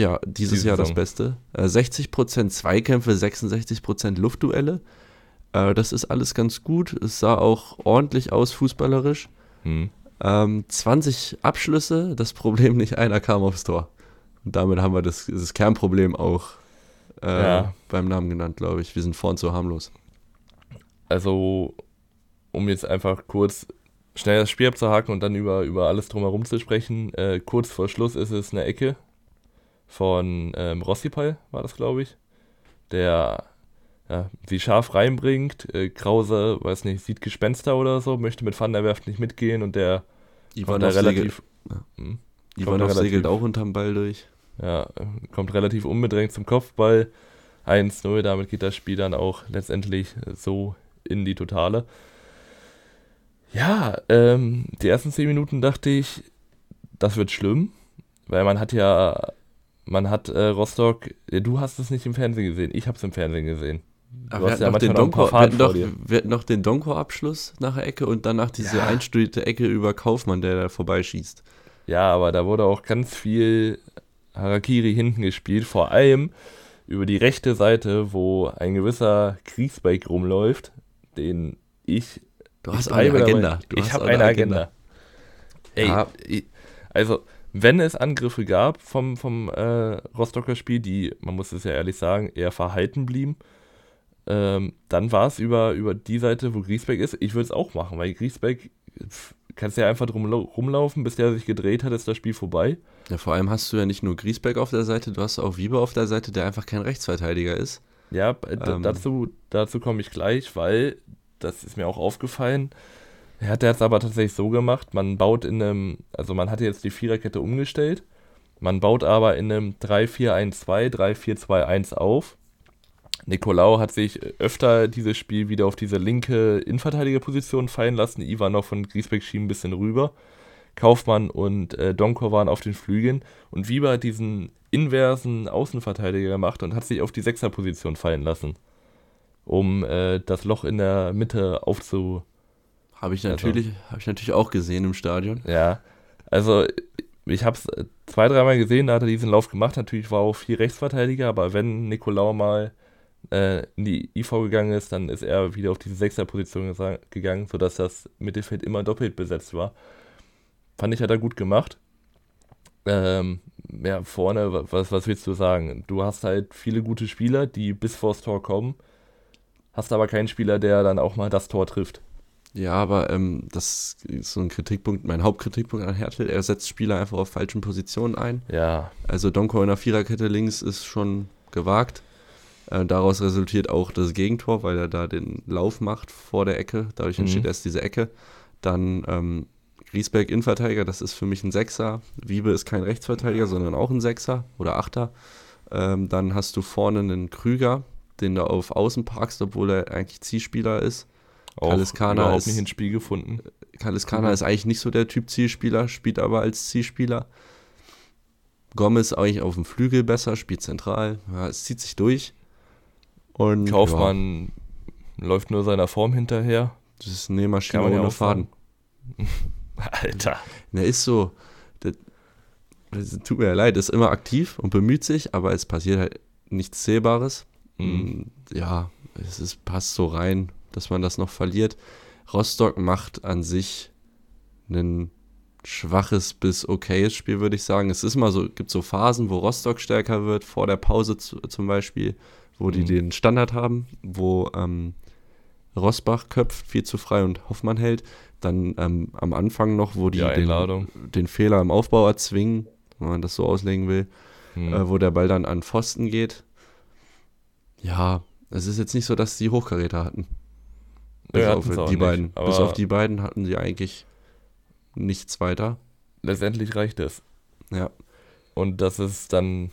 Ja, dieses Jahr Saison. das Beste. Äh, 60% Zweikämpfe, 66% Luftduelle. Äh, das ist alles ganz gut. Es sah auch ordentlich aus, fußballerisch. Mhm. Ähm, 20 Abschlüsse, das Problem nicht einer kam aufs Tor. Und damit haben wir das, das Kernproblem auch äh, ja. beim Namen genannt, glaube ich. Wir sind vorn zu harmlos. Also, um jetzt einfach kurz schnell das Spiel abzuhaken und dann über, über alles drumherum zu sprechen. Äh, kurz vor Schluss ist es eine Ecke von ähm, Rossipal, war das, glaube ich, der ja, sie scharf reinbringt. Äh, Krause, weiß nicht, sieht Gespenster oder so, möchte mit Van der Werft nicht mitgehen und der Ivanov kommt da relativ. Ja. Hm, Ivanov segelt auch unterm Ball durch. Ja, kommt relativ unbedrängt zum Kopfball. 1-0, damit geht das Spiel dann auch letztendlich so in die Totale. Ja, ähm, die ersten zehn Minuten dachte ich, das wird schlimm, weil man hat ja, man hat äh, Rostock, du hast es nicht im Fernsehen gesehen, ich habe es im Fernsehen gesehen. Aber wir hatten, ja noch den Donko, wir, hatten doch, wir hatten noch den Donko-Abschluss nach der Ecke und danach diese ja. einstudierte Ecke über Kaufmann, der da vorbeischießt. Ja, aber da wurde auch ganz viel Harakiri hinten gespielt, vor allem über die rechte Seite, wo ein gewisser Kriegsbeck rumläuft, den ich Du hast eine Agenda. Du ich habe eine Agenda. Agenda. Ey, ja. also wenn es Angriffe gab vom, vom äh, Rostocker Spiel, die, man muss es ja ehrlich sagen, eher verhalten blieben, ähm, dann war es über, über die Seite, wo Griesbeck ist. Ich würde es auch machen, weil Griesbeck kannst ja einfach drum rumlaufen, bis der sich gedreht hat, ist das Spiel vorbei. Ja, vor allem hast du ja nicht nur Griesbeck auf der Seite, du hast auch Wieber auf der Seite, der einfach kein Rechtsverteidiger ist. Ja, ähm. dazu, dazu komme ich gleich, weil das ist mir auch aufgefallen. Er hat es aber tatsächlich so gemacht, man baut in einem, also man hatte jetzt die Viererkette umgestellt, man baut aber in einem 3-4-1-2, 3-4-2-1 auf. Nicolau hat sich öfter dieses Spiel wieder auf diese linke Innenverteidigerposition fallen lassen. Ivanov und Griesbeck schieben ein bisschen rüber. Kaufmann und äh, Donko waren auf den Flügeln und Wieber hat diesen inversen Außenverteidiger gemacht und hat sich auf die Sechserposition fallen lassen um äh, das Loch in der Mitte aufzu. Habe ich, natürlich, also, hab ich natürlich auch gesehen im Stadion. Ja, also ich habe es zwei, dreimal gesehen, da hat er diesen Lauf gemacht. Natürlich war auch viel Rechtsverteidiger, aber wenn Nicolau mal äh, in die IV gegangen ist, dann ist er wieder auf diese Sechserposition gegangen, sodass das Mittelfeld immer doppelt besetzt war. Fand ich, hat er gut gemacht. Ähm, ja, vorne, was, was willst du sagen? Du hast halt viele gute Spieler, die bis vors Tor kommen hast aber keinen Spieler, der dann auch mal das Tor trifft. Ja, aber ähm, das ist so ein Kritikpunkt, mein Hauptkritikpunkt an Hertel. Er setzt Spieler einfach auf falschen Positionen ein. Ja. Also Donko in der Viererkette links ist schon gewagt. Äh, daraus resultiert auch das Gegentor, weil er da den Lauf macht vor der Ecke. Dadurch mhm. entsteht erst diese Ecke. Dann ähm, Griesbeck Innenverteidiger, das ist für mich ein Sechser. Wiebe ist kein Rechtsverteidiger, sondern auch ein Sechser oder Achter. Ähm, dann hast du vorne einen Krüger, den du auf Außen parkst, obwohl er eigentlich Zielspieler ist. Auch Kaliskana überhaupt ist, nicht ins Spiel gefunden. Kaliskana mhm. ist eigentlich nicht so der Typ Zielspieler, spielt aber als Zielspieler. Gomez eigentlich auf dem Flügel besser, spielt zentral. Ja, es zieht sich durch. Und Kaufmann ja. läuft nur seiner Form hinterher. Das ist eine Maschine ohne ja Faden. Alter. Er ist so, das tut mir ja leid, ist immer aktiv und bemüht sich, aber es passiert halt nichts Zählbares. Mhm. Ja, es ist, passt so rein, dass man das noch verliert. Rostock macht an sich ein schwaches bis okayes Spiel, würde ich sagen. Es ist mal so, gibt so Phasen, wo Rostock stärker wird, vor der Pause zu, zum Beispiel, wo die mhm. den Standard haben, wo ähm, Rosbach köpft viel zu frei und Hoffmann hält. Dann ähm, am Anfang noch, wo die, Die den, den Fehler im Aufbau erzwingen, wenn man das so auslegen will, Hm. äh, wo der Ball dann an Pfosten geht. Ja, es ist jetzt nicht so, dass sie Hochkaräter hatten. Bis hatten's auf die nicht, beiden. Bis auf die beiden hatten sie eigentlich nichts weiter. Letztendlich reicht es. Ja. Und das ist dann,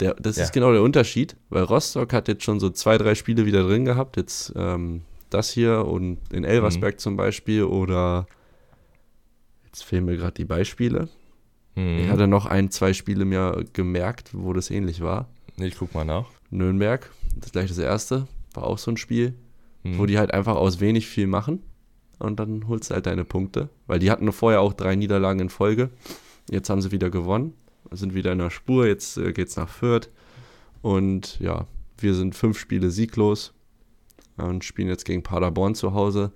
Der, das Ja. ist genau der Unterschied, weil Rostock hat jetzt schon so zwei, drei Spiele wieder drin gehabt. Jetzt ähm, das hier und in Elversberg zum Beispiel oder jetzt fehlen mir gerade die Beispiele. hm, Ich hatte noch ein, zwei Spiele mir gemerkt, wo das ähnlich war. ich guck mal nach. Nürnberg, das gleich das erste, war auch so ein Spiel, Hm. wo die halt einfach aus wenig viel machen und dann holst du halt deine Punkte. Weil die hatten vorher auch drei Niederlagen in Folge. Jetzt haben sie wieder gewonnen, sind wieder in der Spur, jetzt äh, geht's nach Fürth. Und ja, wir sind fünf Spiele sieglos und spielen jetzt gegen Paderborn zu Hause.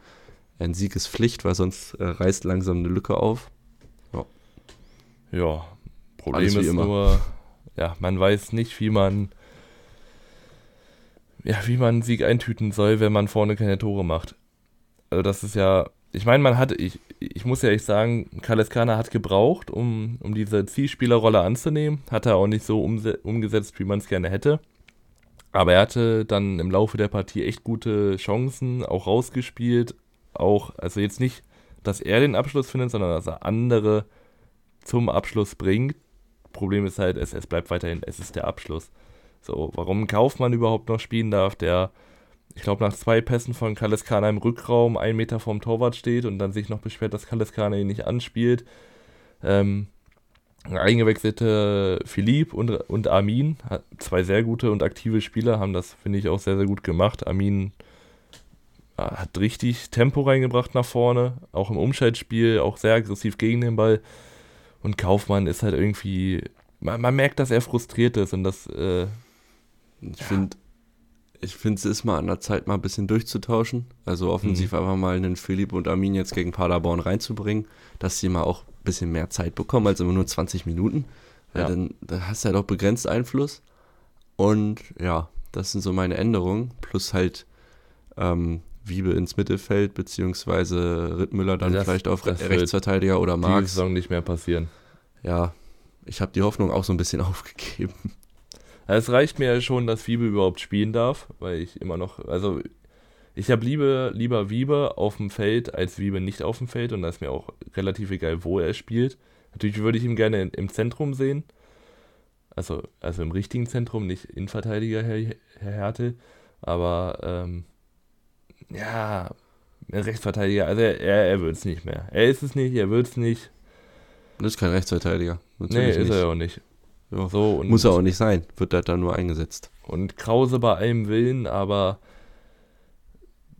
Ein Sieg ist Pflicht, weil sonst äh, reißt langsam eine Lücke auf. Ja, Problem Alles wie ist immer. nur, ja, man weiß nicht, wie man, ja, wie man einen Sieg eintüten soll, wenn man vorne keine Tore macht. Also das ist ja, ich meine, man hat, ich, ich muss ja echt sagen, Kaleskana hat gebraucht, um, um diese Zielspielerrolle anzunehmen. Hat er auch nicht so umgesetzt, wie man es gerne hätte. Aber er hatte dann im Laufe der Partie echt gute Chancen, auch rausgespielt. Auch, also jetzt nicht, dass er den Abschluss findet, sondern dass er andere zum Abschluss bringt. Problem ist halt, es, es bleibt weiterhin, es ist der Abschluss. So, warum Kaufmann überhaupt noch spielen darf, der, ich glaube, nach zwei Pässen von Kaleskana im Rückraum einen Meter vom Torwart steht und dann sich noch beschwert, dass Kaleskana ihn nicht anspielt. Ähm, eingewechselte Philipp und, und Armin, zwei sehr gute und aktive Spieler, haben das, finde ich, auch sehr, sehr gut gemacht. Armin äh, hat richtig Tempo reingebracht nach vorne, auch im Umschaltspiel, auch sehr aggressiv gegen den Ball. Und Kaufmann ist halt irgendwie, man, man merkt, dass er frustriert ist und das, äh, Ich finde, ich finde, es ist mal an der Zeit, mal ein bisschen durchzutauschen. Also offensiv Mhm. einfach mal einen Philipp und Armin jetzt gegen Paderborn reinzubringen, dass sie mal auch ein bisschen mehr Zeit bekommen als immer nur 20 Minuten. Weil Ja. dann da hast du halt auch begrenzt Einfluss. Und ja, das sind so meine Änderungen. Plus halt ähm, Wiebe ins Mittelfeld, beziehungsweise Rittmüller dann Das- vielleicht auf Re Rechtsverteidiger oder die Marx. Saison nicht mehr passieren. Ja, ich habe die Hoffnung auch so ein bisschen aufgegeben. Es reicht mir ja schon, dass Wiebe überhaupt spielen darf, weil ich immer noch, also ich habe lieber, lieber Wiebe auf dem Feld als Wiebe nicht auf dem Feld und da ist mir auch relativ egal, wo er spielt. Natürlich würde ich ihn gerne im Zentrum sehen, also, also im richtigen Zentrum, nicht Innenverteidiger, Herr, Herr Härte, aber ähm, ja, Rechtsverteidiger, also er, er, er wird es nicht mehr. Er ist es nicht, er wird es nicht. Das ist kein Rechtsverteidiger. Nee, Natürlich ist nicht. er ja auch nicht. Ja. So, Muss er auch nicht sein. Wird halt da nur eingesetzt. Und Krause bei allem Willen, aber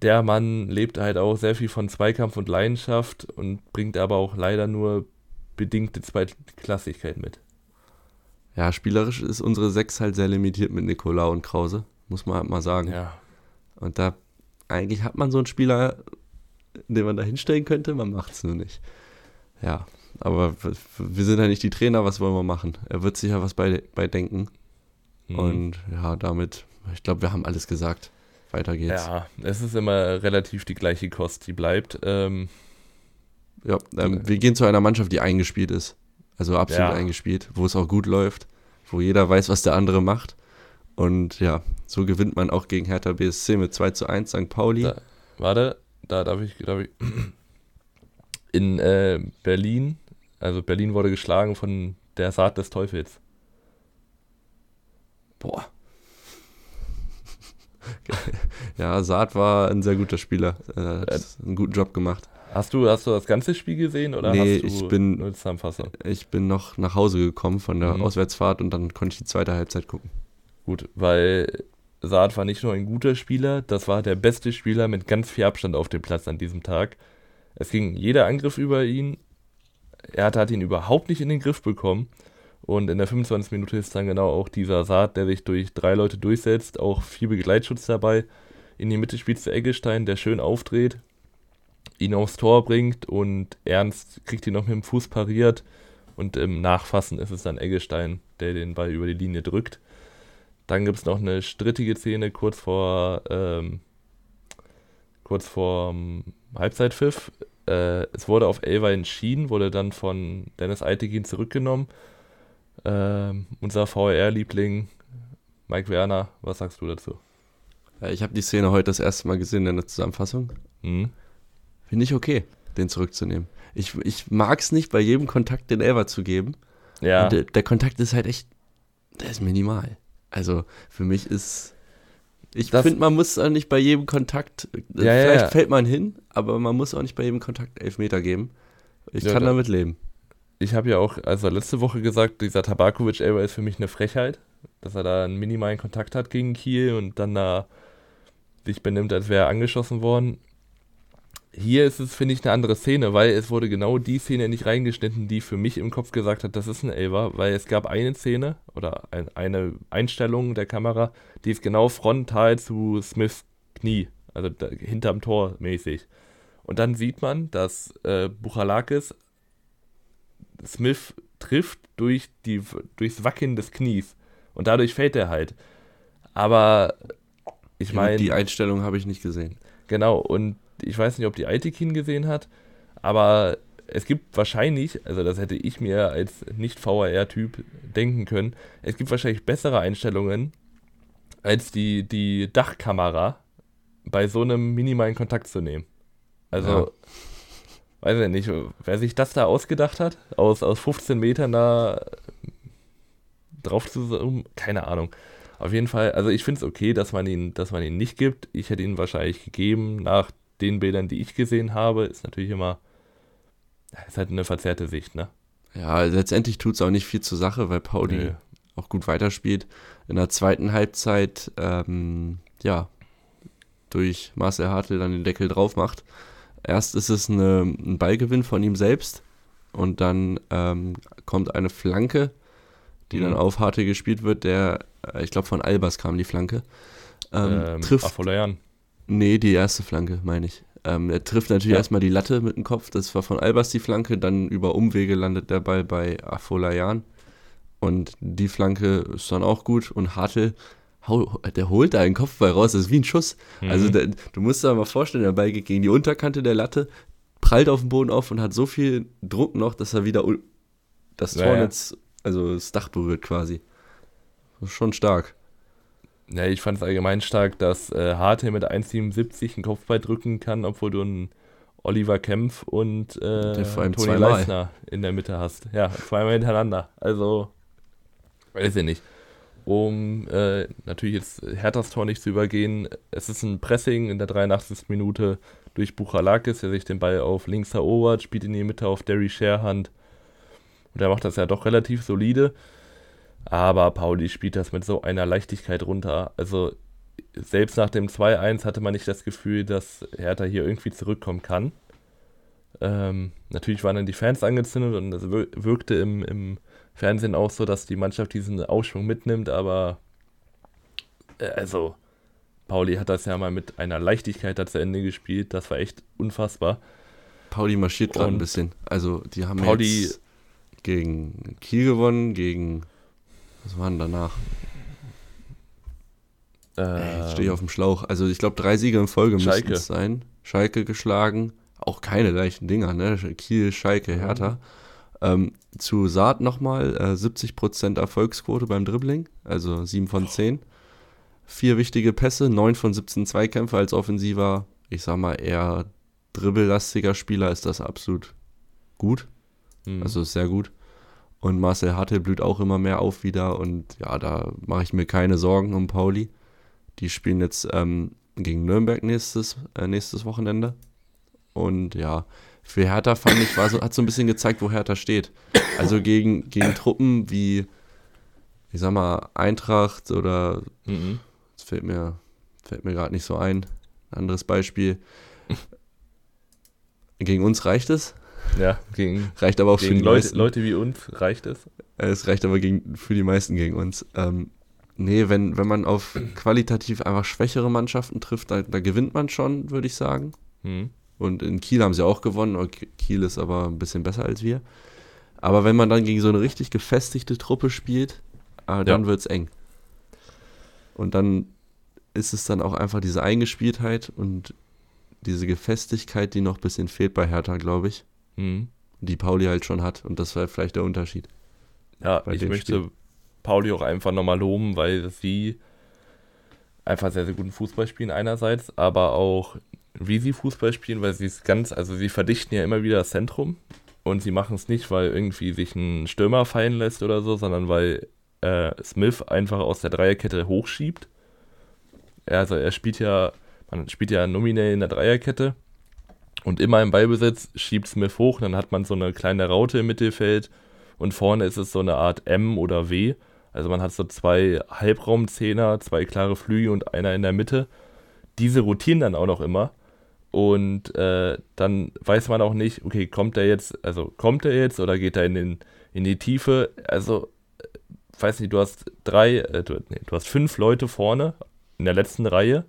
der Mann lebt halt auch sehr viel von Zweikampf und Leidenschaft und bringt aber auch leider nur bedingte Zweitklassigkeit mit. Ja, spielerisch ist unsere Sechs halt sehr limitiert mit Nikola und Krause. Muss man halt mal sagen. Ja. Und da, eigentlich hat man so einen Spieler, den man da hinstellen könnte, man macht es nur nicht. Ja, aber wir sind ja nicht die Trainer, was wollen wir machen? Er wird sicher was bei, bei denken. Mhm. Und ja, damit, ich glaube, wir haben alles gesagt. Weiter geht's. ja, es ist immer relativ die gleiche Kost, die bleibt. Ähm, Ja, ähm, wir gehen zu einer Mannschaft, die eingespielt ist. Also absolut Ja. eingespielt, wo es auch gut läuft, wo jeder weiß, was der andere macht. Und ja, so gewinnt man auch gegen Hertha BSC mit 2 zu 1 St. Pauli. Da- warte, da darf ich, darf ich. In äh, Berlin, also Berlin wurde geschlagen von der Saat des Teufels. Boah. ja, Saad war ein sehr guter Spieler. Er hat Äh, einen guten Job gemacht. Hast du, hast du das ganze Spiel gesehen oder Nee, hast du ich bin- nur Zusammenfassung? Ich bin noch nach Hause gekommen von der Mhm. Auswärtsfahrt und dann konnte ich die zweite Halbzeit gucken. Gut, weil Saad war nicht nur ein guter Spieler, das war der beste Spieler mit ganz viel Abstand auf dem Platz an diesem Tag. Es ging jeder Angriff über ihn. Er hat, ihn überhaupt nicht in den Griff bekommen. Und in der 25. Minute ist dann genau auch dieser Saad, der sich durch drei Leute durchsetzt, auch viel Begleitschutz dabei. In die Mitte spielt zu Eggestein, der schön aufdreht, ihn aufs Tor bringt und Ernst kriegt ihn noch mit dem Fuß pariert. Und im Nachfassen ist es dann Eggestein, der den Ball über die Linie drückt. Dann gibt es noch eine strittige Szene kurz vor, ähm, kurz vor Halbzeitpfiff. Äh, es wurde auf Elva entschieden, wurde dann von Dennis Eitegin zurückgenommen. Äh, unser VR-Liebling Mike Werner, was sagst du dazu? Ja, ich habe die Szene heute das erste Mal gesehen in der Zusammenfassung. Mhm. Finde ich okay, den zurückzunehmen. Ich, ich mag es nicht, bei jedem Kontakt den Elver zu geben. Ja. Der, der, Kontakt ist halt echt, der ist minimal. Also für mich ist, ich finde, man muss auch nicht bei jedem Kontakt, ja, vielleicht ja, fällt man hin, aber man muss auch nicht bei jedem Kontakt Elfmeter geben. Ich kann da, damit leben. Ich habe ja auch, also letzte Woche gesagt, dieser Tabakovic-Elber ist für mich eine Frechheit, dass er da einen minimalen Kontakt hat gegen Kiel und dann da sich benimmt, als wäre er angeschossen worden hier ist es, finde ich, eine andere Szene, weil es wurde genau die Szene nicht reingeschnitten, die für mich im Kopf gesagt hat, das ist ein Elver, weil es gab eine Szene oder ein, eine Einstellung der Kamera, die ist genau frontal zu Smiths Knie, also da, hinterm Tor mäßig. Und dann sieht man, dass äh, Buchalakis Smith trifft durch die, durchs Wackeln des Knies und dadurch fällt er halt. Aber ich meine. Die Einstellung habe ich nicht gesehen. Genau, und ich weiß nicht, ob die Aitikin gesehen hat, aber es gibt wahrscheinlich, also das hätte ich mir als Nicht-VAR-Typ denken können, es gibt wahrscheinlich bessere Einstellungen als die, die Dachkamera bei so einem minimalen Kontakt zu nehmen. Also, ja. weiß ich nicht, wer sich das da ausgedacht hat, aus, aus 15 Metern da drauf zu zoomen, keine Ahnung. Auf jeden Fall, also ich finde es okay, dass man ihn, dass man ihn nicht gibt. Ich hätte ihn wahrscheinlich gegeben nach den Bildern, die ich gesehen habe, ist natürlich immer, ist halt eine verzerrte Sicht, ne? Ja, letztendlich tut es auch nicht viel zur Sache, weil Pauli nee. auch gut weiterspielt. In der zweiten Halbzeit, ähm, ja, durch Marcel Hartl dann den Deckel drauf macht. Erst ist es eine, ein Ballgewinn von ihm selbst und dann ähm, kommt eine Flanke, die mhm. dann auf Hartl gespielt wird, der, äh, ich glaube, von Albers kam die Flanke. Ähm, ähm, trifft, Afolayan. Nee, die erste Flanke, meine ich. Ähm, er trifft natürlich ja. erstmal die Latte mit dem Kopf. Das war von Albers die Flanke. Dann über Umwege landet der Ball bei Afolayan. Und die Flanke ist dann auch gut. Und Hartl, der holt da einen Kopfball raus. Das ist wie ein Schuss. Mhm. Also der, du musst dir mal vorstellen, der Ball geht gegen die Unterkante der Latte, prallt auf den Boden auf und hat so viel Druck noch, dass er wieder das Tornetz, ja, ja. also das Dach berührt quasi. Schon stark. Ja, ich fand es allgemein stark, dass äh, Harte mit 1,77 einen Kopfball drücken kann, obwohl du einen Oliver Kempf und äh, Toni Leisner in der Mitte hast. Ja, zweimal hintereinander. Also, weiß ich nicht. Um äh, natürlich jetzt Herthas Tor nicht zu übergehen, es ist ein Pressing in der 83. Minute durch Buchalakis, der sich den Ball auf links erobert, spielt in die Mitte auf Derry Sharehand. Und er macht das ja doch relativ solide. Aber Pauli spielt das mit so einer Leichtigkeit runter. Also selbst nach dem 2-1 hatte man nicht das Gefühl, dass Hertha hier irgendwie zurückkommen kann. Ähm, natürlich waren dann die Fans angezündet und es wirkte im, im Fernsehen auch so, dass die Mannschaft diesen Aufschwung mitnimmt, aber äh, also Pauli hat das ja mal mit einer Leichtigkeit da zu Ende gespielt, das war echt unfassbar. Pauli marschiert gerade ein bisschen. Also die haben Pauli, jetzt gegen Kiel gewonnen, gegen was war denn danach? Ähm, jetzt stehe ich auf dem Schlauch. Also ich glaube, drei Siege in Folge müssten es sein. Schalke geschlagen. Auch keine leichten Dinger, ne? Kiel, Schalke, mhm. Hertha. Ähm, zu Saat nochmal äh, 70% Erfolgsquote beim Dribbling, also 7 von 10. Vier wichtige Pässe, 9 von 17 Zweikämpfe als offensiver, ich sag mal eher dribbellastiger Spieler ist das absolut gut. Mhm. Also sehr gut. Und Marcel Hartl blüht auch immer mehr auf wieder. Und ja, da mache ich mir keine Sorgen um Pauli. Die spielen jetzt ähm, gegen Nürnberg nächstes, äh, nächstes Wochenende. Und ja, für Hertha fand ich, war so, hat so ein bisschen gezeigt, wo Hertha steht. Also gegen, gegen Truppen wie, ich sag mal, Eintracht oder mhm. das fällt mir, fällt mir gerade nicht so ein. Ein anderes Beispiel. Gegen uns reicht es. Ja, gegen, reicht aber auch gegen für die Leute, meisten. Leute wie uns reicht es. Es reicht aber gegen, für die meisten gegen uns. Ähm, nee, wenn, wenn man auf qualitativ einfach schwächere Mannschaften trifft, da, da gewinnt man schon, würde ich sagen. Hm. Und in Kiel haben sie auch gewonnen. Kiel ist aber ein bisschen besser als wir. Aber wenn man dann gegen so eine richtig gefestigte Truppe spielt, äh, dann ja. wird es eng. Und dann ist es dann auch einfach diese Eingespieltheit und diese Gefestigkeit, die noch ein bisschen fehlt bei Hertha, glaube ich. Mhm. Die Pauli halt schon hat. Und das war vielleicht der Unterschied. Ja, ich möchte Spiel. Pauli auch einfach nochmal loben, weil sie einfach sehr, sehr guten Fußball spielen einerseits, aber auch wie sie Fußball spielen, weil sie es ganz, also sie verdichten ja immer wieder das Zentrum und sie machen es nicht, weil irgendwie sich ein Stürmer fallen lässt oder so, sondern weil äh, Smith einfach aus der Dreierkette hochschiebt. Also er spielt ja, man spielt ja nominell in der Dreierkette und immer im Ballbesitz schiebt Smith hoch, dann hat man so eine kleine Raute im Mittelfeld und vorne ist es so eine Art M oder W. Also man hat so zwei Halbraumzehner, zwei klare Flügel und einer in der Mitte. Diese rotieren dann auch noch immer. Und äh, dann weiß man auch nicht, okay, kommt er jetzt, also kommt er jetzt oder geht er in, den, in die Tiefe? Also, äh, weiß nicht, du hast drei, äh, du, nee, du hast fünf Leute vorne in der letzten Reihe,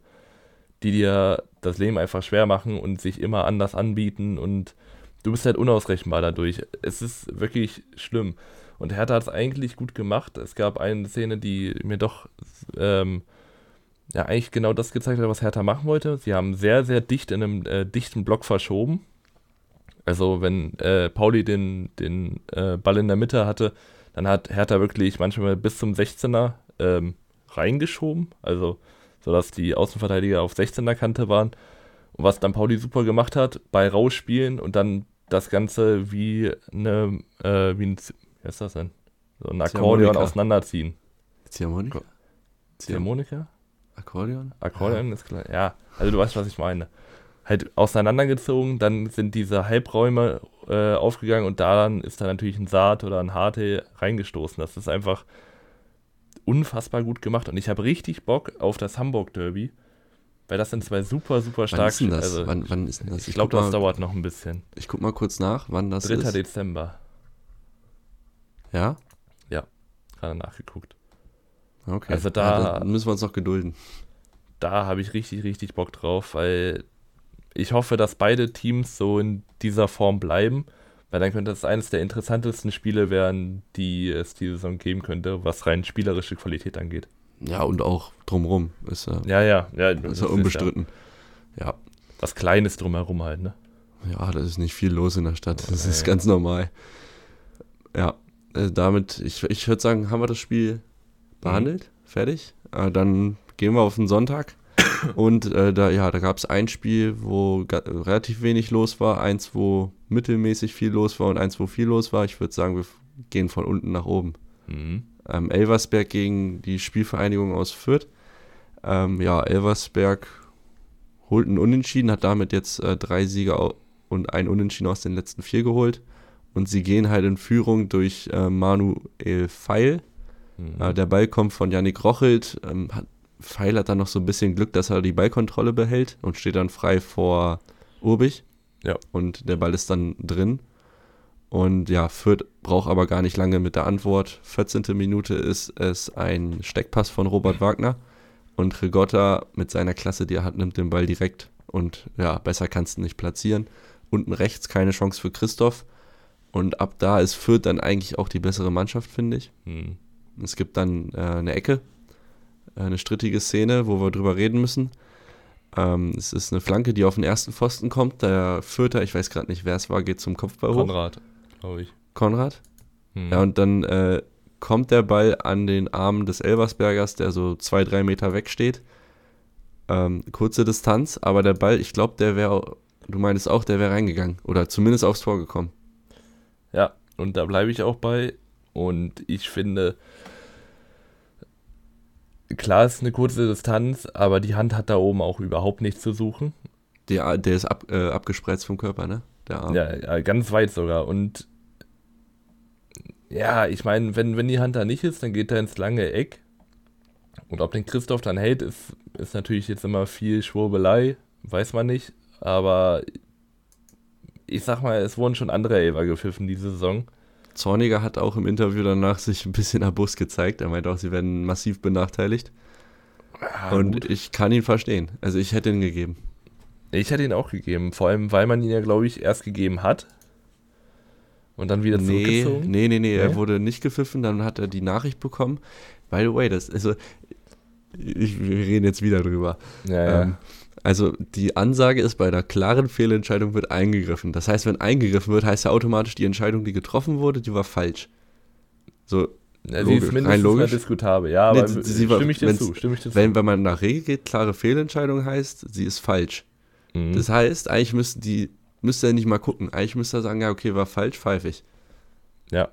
die dir das Leben einfach schwer machen und sich immer anders anbieten und du bist halt unausrechenbar dadurch. Es ist wirklich schlimm. Und Hertha hat es eigentlich gut gemacht. Es gab eine Szene, die mir doch ähm, ja eigentlich genau das gezeigt hat, was Hertha machen wollte. Sie haben sehr, sehr dicht in einem äh, dichten Block verschoben. Also wenn äh, Pauli den, den äh, Ball in der Mitte hatte, dann hat Hertha wirklich manchmal bis zum 16er ähm, reingeschoben. Also sodass die Außenverteidiger auf 16er Kante waren. Und was dann Pauli super gemacht hat, bei rausspielen und dann das Ganze wie eine, äh, wie ein, wie ist das denn? So ein Akkordeon Ziehharmonika. auseinanderziehen. Ziehharmonika? Ziehharmonika? Akkordeon? Akkordeon ist klar. Ja, also du weißt, was ich meine. Halt auseinandergezogen, dann sind diese Halbräume äh, aufgegangen und daran ist dann natürlich ein Saat oder ein Harte reingestoßen. Das ist einfach unfassbar gut gemacht und ich habe richtig Bock auf das Hamburg Derby, weil das sind zwei super, super Wann stark. ist denn das? Also, wann, wann ist denn das? ich glaube, guck das mal- dauert noch ein bisschen. Ich guck mal kurz nach, wann das 3. ist. Dezember, Ja? gerade nachgeguckt. Okay. Also da- ja, müssen wir uns noch gedulden. da habe ich richtig, richtig Bock drauf, weil ich hoffe, dass beide Teams so in dieser Form bleiben, weil dann könnte es eines der interessantesten Spiele werden, die es die Saison geben könnte, was rein spielerische Qualität angeht. Ja, und auch drumrum. Ist ja, Ja, ja, ja. ist das ja unbestritten. Ja. was Kleines drumherum halt, ne? Ja, da ist nicht viel los in der Stadt. Das Nee. ist ganz normal. Ja, äh, damit, ich, ich würde sagen, haben wir das Spiel behandelt, fertig. Äh, dann gehen wir auf den Sonntag. Und äh, da, ja, da gab es ein Spiel, wo relativ wenig los war, eins, wo mittelmäßig viel los war und eins, wo viel los war. Ich würde sagen, wir gehen von unten nach oben. Mhm. Ähm, Elversberg gegen die Spielvereinigung aus Fürth. Ähm, ja, Elversberg holt einen Unentschieden, hat damit jetzt äh, drei Siege und ein Unentschieden aus den letzten vier geholt. Und sie gehen halt in Führung durch äh, Manuel Feil. Mhm. Äh, der Ball kommt von Yannick Rochelt. Ähm, hat, Feil hat dann noch so ein bisschen Glück, dass er die Ballkontrolle behält und steht dann frei vor Urbich. Ja. Und der Ball ist dann drin. Und ja, Fürth braucht aber gar nicht lange mit der Antwort. 14. Minute ist es ein Steckpass von Robert Wagner. Und Rigotta mit seiner Klasse, die er hat, nimmt den Ball direkt. Und ja, besser kannst du nicht platzieren. Unten rechts keine Chance für Christoph. Und ab da ist Fürth dann eigentlich auch die bessere Mannschaft, finde ich. Mhm. Es gibt dann äh, eine Ecke, eine strittige Szene, wo wir drüber reden müssen. Ähm, es ist eine Flanke, die auf den ersten Pfosten kommt. Der Fürther, ich weiß gerade nicht, wer es war, geht zum Kopfball hoch. Konrad, glaube ich. Konrad. Mhm. Ja, und dann äh, kommt der Ball an den Arm des Elversbergers, der so zwei, drei Meter weg steht. Ähm, kurze Distanz, aber der Ball, ich glaube, der wäre, du meinst auch, der wäre reingegangen. Oder zumindest aufs Tor gekommen. Ja, und da bleibe ich auch bei. Und ich finde, klar ist eine kurze Distanz, aber die Hand hat da oben auch überhaupt nichts zu suchen. Der, der ist ab, äh, abgespreizt vom Körper, ne? Der Arm. Ja, ganz weit sogar. Und ja, ich meine, wenn, wenn die Hand da nicht ist, dann geht er ins lange Eck. Und ob den Christoph dann hält, ist, ist natürlich jetzt immer viel Schwurbelei, weiß man nicht. Aber ich sag mal, es wurden schon andere Elfer gepfiffen diese Saison. Zorniger hat auch im Interview danach sich ein bisschen Abus gezeigt. Er meinte auch, sie werden massiv benachteiligt. Ja, und gut. ich kann ihn verstehen. Also ich hätte ihn gegeben. Ich hätte ihn auch gegeben, vor allem, weil man ihn ja, glaube ich, erst gegeben hat. Und dann wieder Nee, zurückgezogen. nee, nee, nee, er Nee? wurde nicht gepfiffen, dann hat er die Nachricht bekommen. By the way, das, also, ich, wir reden jetzt wieder drüber. Ja, ja. Ähm, Also die Ansage ist, bei einer klaren Fehlentscheidung wird eingegriffen. Das heißt, wenn eingegriffen wird, heißt ja automatisch, die Entscheidung, die getroffen wurde, die war falsch. So, ja, sie ist mindestens logisch. diskutabel. Ja, aber nee, sie, stimme, ich dir zu, stimme ich dir wenn, Wenn man nach Regel geht, klare Fehlentscheidung heißt, sie ist falsch. Mhm. Das heißt, eigentlich müsste die müsste er nicht mal gucken. Eigentlich müsste er sagen, ja, okay, war falsch, pfeife ich. Ja.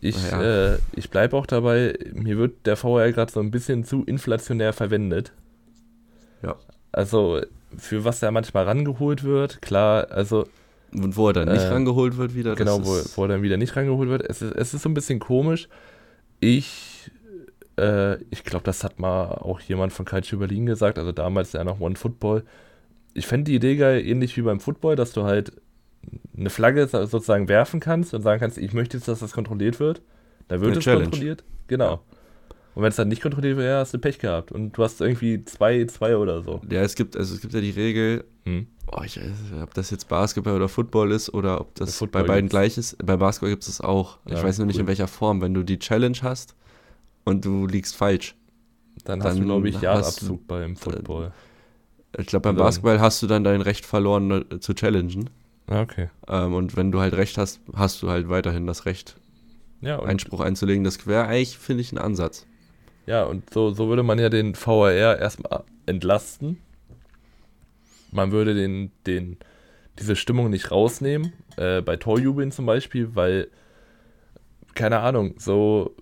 Ich, ja. äh, ich bleibe auch dabei, mir wird der VR gerade so ein bisschen zu inflationär verwendet. Ja. Also, für was er manchmal rangeholt wird, klar, also. Und wo er dann nicht äh, rangeholt wird wieder. Genau, wo, wo er dann wieder nicht rangeholt wird. Es ist, es ist so ein bisschen komisch. Ich, äh, ich glaube, das hat mal auch jemand von Calcio Berlin gesagt, also damals ja noch One Football. Ich fände die Idee geil, ähnlich wie beim Football, dass du halt eine Flagge sozusagen werfen kannst und sagen kannst, ich möchte jetzt, dass das kontrolliert wird. Da wird eine es Challenge. kontrolliert. Genau. Und wenn es dann nicht kontrolliert wird, ja, hast du Pech gehabt. Und du hast irgendwie zwei, zwei oder so. Ja, es gibt, also es gibt ja die Regel, hm. oh, ich, ob das jetzt Basketball oder Football ist oder ob das bei beiden gleich ist. Bei Basketball gibt es das auch. Ja, ich weiß nur cool. nicht in welcher Form. Wenn du die Challenge hast und du liegst falsch. Dann, dann hast du, glaube ich, Jahresabzug beim Football. Ich glaube, beim Basketball hast du dann dein Recht verloren ne, zu challengen. Ah, okay. Ähm, und wenn du halt Recht hast, hast du halt weiterhin das Recht, ja, Einspruch einzulegen. Das wäre eigentlich, finde ich, ein Ansatz. Ja, und so, so würde man ja den VAR erstmal entlasten. Man würde den, den, diese Stimmung nicht rausnehmen, äh, bei Torjubeln zum Beispiel, weil, keine Ahnung, so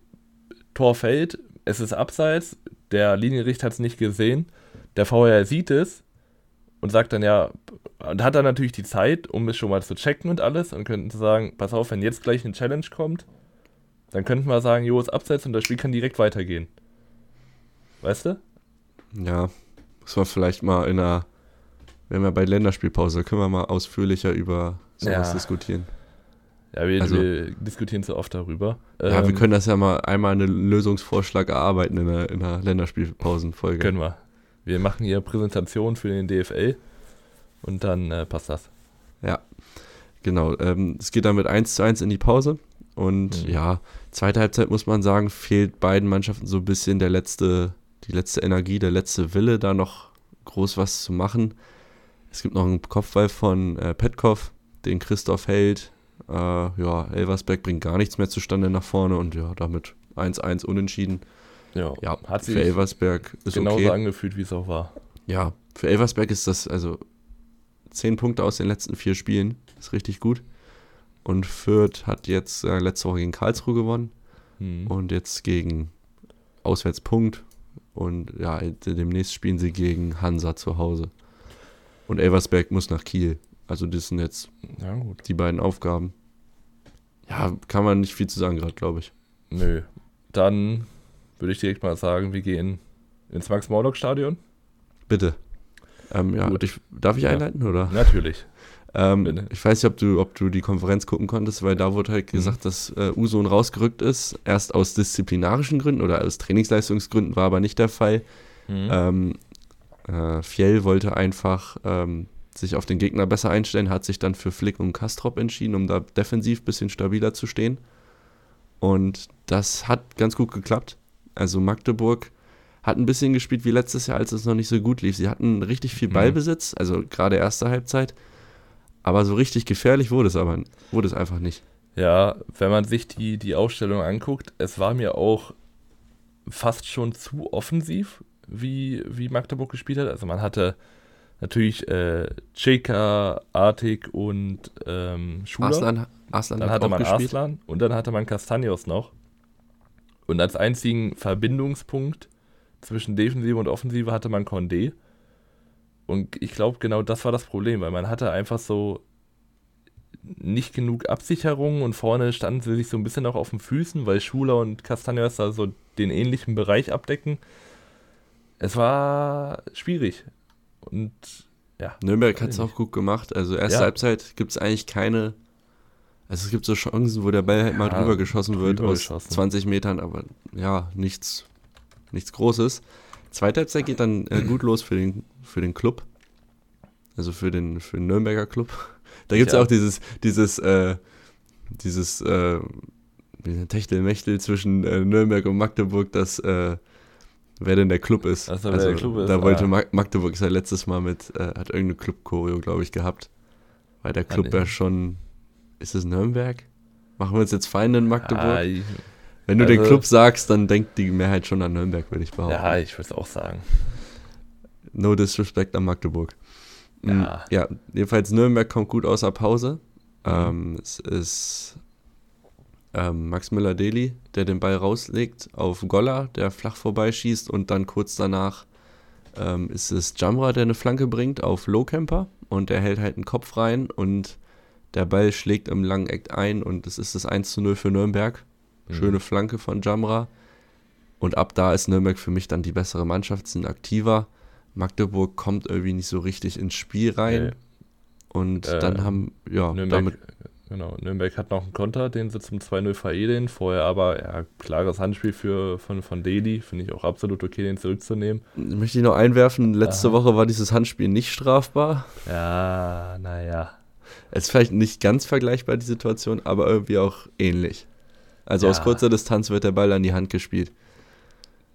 Tor fällt, es ist abseits, der Linienrichter hat es nicht gesehen, der VAR sieht es und sagt dann ja, und hat dann natürlich die Zeit, um es schon mal zu checken und alles und könnten sagen, pass auf, wenn jetzt gleich eine Challenge kommt, dann könnten wir sagen, jo, ist abseits und das Spiel kann direkt weitergehen. Weißt du? Ja, muss man vielleicht mal in einer, wenn wir bei Länderspielpause, können wir mal ausführlicher über sowas ja. diskutieren. Ja, wir, also, wir, diskutieren zu oft darüber. Ja, ähm, wir können das ja mal einmal einen Lösungsvorschlag erarbeiten in einer, in einer Länderspielpausenfolge. Können wir. Wir machen hier Präsentation für den DFL und dann äh, passt das. Ja, genau. Ähm, es geht dann mit 1 zu 1 in die Pause. Und mhm. ja, zweite Halbzeit muss man sagen, fehlt beiden Mannschaften so ein bisschen der letzte, die letzte Energie, der letzte Wille, da noch groß was zu machen. Es gibt noch einen Kopfball von äh, Petkov, den Christoph hält. Äh, ja, Elversberg bringt gar nichts mehr zustande nach vorne und ja, damit 1-1 unentschieden. Ja, ja hat sich für Elversberg ist genauso okay. angefühlt, wie es auch war. Ja, für Elversberg ist das also 10 Punkte aus den letzten vier Spielen. Ist richtig gut. Und Fürth hat jetzt äh, letzte Woche gegen Karlsruhe gewonnen. Hm. Und jetzt gegen Auswärtspunkt. Und ja, demnächst spielen sie gegen Hansa zu Hause. Und Elversberg muss nach Kiel. Also das sind jetzt ja, die beiden Aufgaben. Ja, kann man nicht viel zu sagen gerade, glaube ich. Nö. Dann würde ich direkt mal sagen, wir gehen ins Max-Morlock-Stadion. Bitte. Ähm, ja, ich, darf ich einleiten, ja. oder? Natürlich. Ähm, ich weiß nicht, ob du, ob du die Konferenz gucken konntest, weil da wurde halt mhm. gesagt, dass äh, Uson rausgerückt ist. Erst aus disziplinarischen Gründen oder aus Trainingsleistungsgründen war aber nicht der Fall. Mhm. Ähm, äh, Fjell wollte einfach ähm, sich auf den Gegner besser einstellen, hat sich dann für Flick und Kastrop entschieden, um da defensiv ein bisschen stabiler zu stehen. Und das hat ganz gut geklappt. Also Magdeburg hat ein bisschen gespielt wie letztes Jahr, als es noch nicht so gut lief. Sie hatten richtig viel mhm. Ballbesitz, also gerade erste Halbzeit. Aber so richtig gefährlich wurde es aber wurde es einfach nicht. Ja, wenn man sich die, die Aufstellung anguckt, es war mir auch fast schon zu offensiv, wie, wie Magdeburg gespielt hat. Also man hatte natürlich äh, Cheka, Artig und ähm, Schuler. Aslan, Aslan dann hatte man gespielt. Aslan und dann hatte man Castanios noch. Und als einzigen Verbindungspunkt zwischen Defensive und Offensive hatte man Condé. Und ich glaube, genau das war das Problem, weil man hatte einfach so nicht genug Absicherung und vorne standen sie sich so ein bisschen auch auf den Füßen, weil Schuler und Castaños da so den ähnlichen Bereich abdecken. Es war schwierig. Und ja. Nürnberg hat es auch gut gemacht. Also erste ja. Halbzeit gibt es eigentlich keine. Also es gibt so Chancen, wo der Ball halt mal ja, drüber geschossen wird aus geschossen. 20 Metern, aber ja, nichts, nichts Großes. Zweite Halbzeit geht dann äh, gut los für den, für den Club. Also für den, für den Nürnberger Club. Da gibt es ja. auch dieses, dieses, äh, dieses äh, Techtelmechtel zwischen äh, Nürnberg und Magdeburg, dass äh, wer denn der Club ist. Also, also der Club ist. Da wollte ah. Magdeburg ist ja letztes Mal mit, äh, hat irgendeine Club-Choreo, glaube ich, gehabt. Weil der Club ja schon, ist es Nürnberg? Machen wir uns jetzt Feinde in Magdeburg? Ja, ich, Wenn du also, den Club sagst, dann denkt die Mehrheit schon an Nürnberg, würde ich behaupten. Ja, ich würde es auch sagen. No disrespect an Magdeburg. Ja. Mm, ja, jedenfalls Nürnberg kommt gut aus der Pause. Ähm, es ist ähm, Max Müller-Deli, der den Ball rauslegt auf Goller, der flach vorbeischießt und dann kurz danach ähm, ist es Jamra, der eine Flanke bringt auf Lowcamper und der hält halt einen Kopf rein und der Ball schlägt im langen Eck ein und es ist das 1 zu 0 für Nürnberg. Mhm. Schöne Flanke von Jamra. Und ab da ist Nürnberg für mich dann die bessere Mannschaft, sind aktiver. Magdeburg kommt irgendwie nicht so richtig ins Spiel rein. Nee. Und äh, dann haben, ja, Nürnberg, damit. Genau, Nürnberg hat noch einen Konter, den sie zum 2-0 veredeln. Vorher aber, ja, klares Handspiel für, von, von Deli. Finde ich auch absolut okay, den zurückzunehmen. Möchte ich noch einwerfen, letzte Aha. Woche war dieses Handspiel nicht strafbar. Ja, naja. Es ist vielleicht nicht ganz vergleichbar, die Situation, aber irgendwie auch ähnlich. Also ja. aus kurzer Distanz wird der Ball an die Hand gespielt.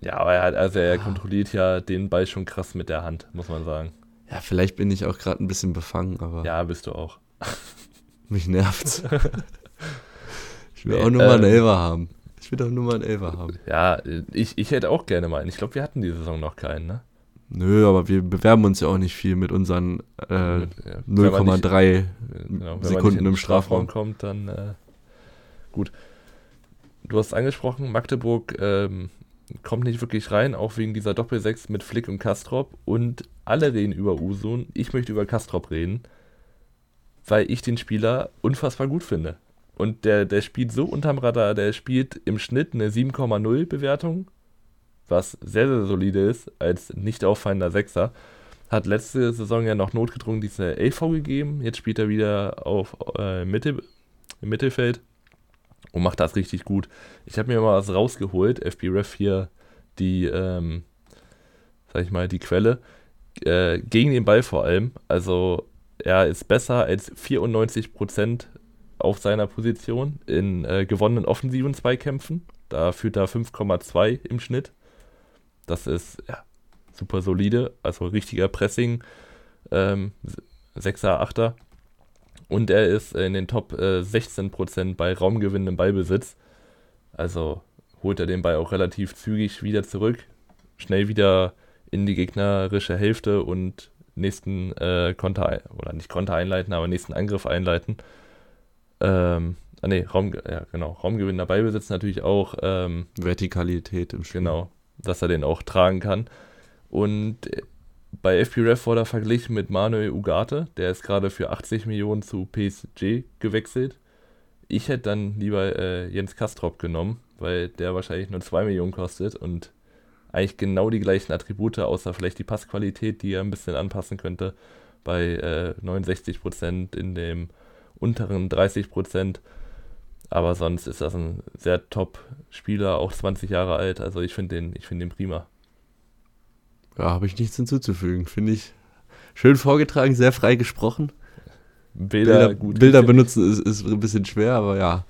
Ja, aber er, hat, also er kontrolliert ja den Ball schon krass mit der Hand, muss man sagen. Ja, vielleicht bin ich auch gerade ein bisschen befangen, aber. Ja, bist du auch. Mich nervt's. ich will nee, auch nur mal einen ähm, Elfer haben. Ich will doch nur mal einen Elfer haben. Ja, ich, ich hätte auch gerne mal einen. Ich glaube, wir hatten die Saison noch keinen, ne? Nö, aber wir bewerben uns ja auch nicht viel mit unseren äh, ja, 0,3 genau, Sekunden im Strafraum. Strafraum kommt, dann äh, gut. Du hast angesprochen, Magdeburg ähm, kommt nicht wirklich rein, auch wegen dieser Doppelsechs mit Flick und Kastrop. Und alle reden über Usun. Ich möchte über Kastrop reden, weil ich den Spieler unfassbar gut finde. Und der, der spielt so unterm Radar, der spielt im Schnitt eine 7,0 Bewertung, was sehr, sehr solide ist, als nicht auffallender Sechser. Hat letzte Saison ja noch notgedrungen diese LV gegeben. Jetzt spielt er wieder auf äh, Mitte, im Mittelfeld und macht das richtig gut. Ich habe mir mal was rausgeholt, FBref hier die, ähm, sag ich mal, die Quelle, äh, gegen den Ball vor allem. Also er ist besser als 94% auf seiner Position in äh, gewonnenen offensiven Zweikämpfen. Da führt er 5,2 im Schnitt. Das ist ja, super solide, also richtiger Pressing, ähm, 6er, 8er. Und er ist in den Top äh, 16% bei raumgewinnendem Ballbesitz. Also holt er den Ball auch relativ zügig wieder zurück. Schnell wieder in die gegnerische Hälfte und nächsten äh, Konter, oder nicht Konter einleiten, aber nächsten Angriff einleiten. Ähm, ah nee, Raum, ja, genau, raumgewinnender Ballbesitz natürlich auch. Ähm, Vertikalität im Spiel. Genau, dass er den auch tragen kann. Und bei FPREF wurde er verglichen mit Manuel Ugarte, der ist gerade für 80 Millionen zu PSG gewechselt. Ich hätte dann lieber äh, Jens Kastrop genommen, weil der wahrscheinlich nur 2 Millionen kostet und eigentlich genau die gleichen Attribute, außer vielleicht die Passqualität, die er ein bisschen anpassen könnte, bei äh, 69% in dem unteren 30%. Aber sonst ist das ein sehr top Spieler, auch 20 Jahre alt. Also ich finde den, find den prima. Ja, habe ich nichts hinzuzufügen. Finde ich schön vorgetragen, sehr frei gesprochen. Bilder, Bilder, Bilder benutzen ist, ist ein bisschen schwer, aber ja.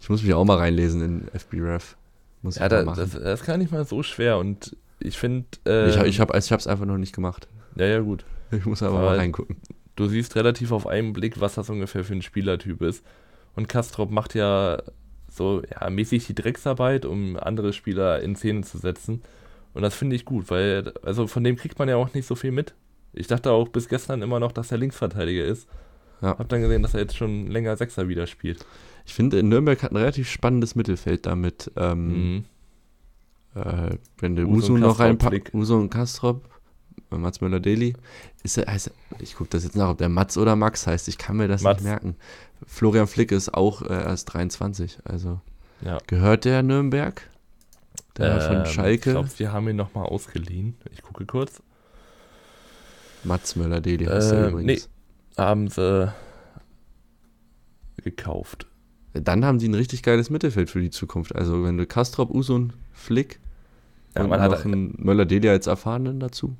Ich muss mich auch mal reinlesen in FBref. Muss ja, da, das, das ist gar nicht mal so schwer und ich finde. Äh, ich ich habe es einfach noch nicht gemacht. Ja, ja, gut. Ich muss aber, aber mal reingucken. Du siehst relativ auf einen Blick, was das ungefähr für ein Spielertyp ist. Und Kastrop macht ja so ja, mäßig die Drecksarbeit, um andere Spieler in Szene zu setzen. Und das finde ich gut, weil, also von dem kriegt man ja auch nicht so viel mit. Ich dachte auch bis gestern immer noch, dass er Linksverteidiger ist. Ja. Hab dann gesehen, dass er jetzt schon länger Sechser wieder spielt. Ich finde, Nürnberg hat ein relativ spannendes Mittelfeld damit. Ähm, mhm. äh, wenn der Uso, noch reinpackt, Uso und Kastrop, äh, Mats Müller-Deli. Er, ich gucke das jetzt nach, ob der Mats oder Max heißt. Ich kann mir das Mats. nicht merken. Florian Flick ist auch äh, erst 23. Also ja. gehört der Nürnberg? Der ähm, von Schalke. Ich glaube, wir haben ihn nochmal ausgeliehen. Ich gucke kurz. Mats Möller-Deli heißt äh, übrigens. Nee, haben sie gekauft. Dann haben die ein richtig geiles Mittelfeld für die Zukunft. Also wenn du Kastrop, Usun, Flick ja, und man noch hat, einen Möller-Deli als Erfahrenen dazu.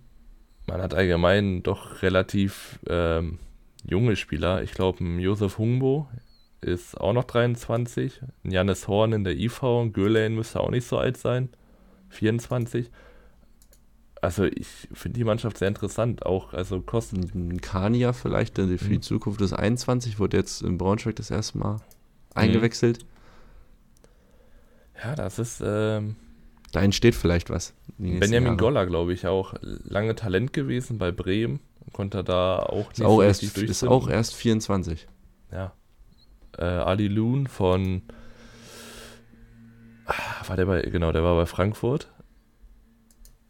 Man hat allgemein doch relativ ähm, junge Spieler. Ich glaube, Josef Hungbo ist auch noch 23. Janis Horn in der IV. Gölein müsste auch nicht so alt sein. 24. also ich finde die Mannschaft sehr interessant, auch also Kosten. Kania vielleicht, der für die mhm. Zukunft des 21, wurde jetzt in Braunschweig das erste Mal mhm. eingewechselt. Ja, das ist. Ähm, da entsteht vielleicht was. Benjamin Goller, glaube ich, auch lange Talent gewesen bei Bremen. Konnte da auch nicht ist auch so erst, Ist auch erst 24. Ja. Äh, Ali Loon von. War der bei. Genau, der war bei Frankfurt.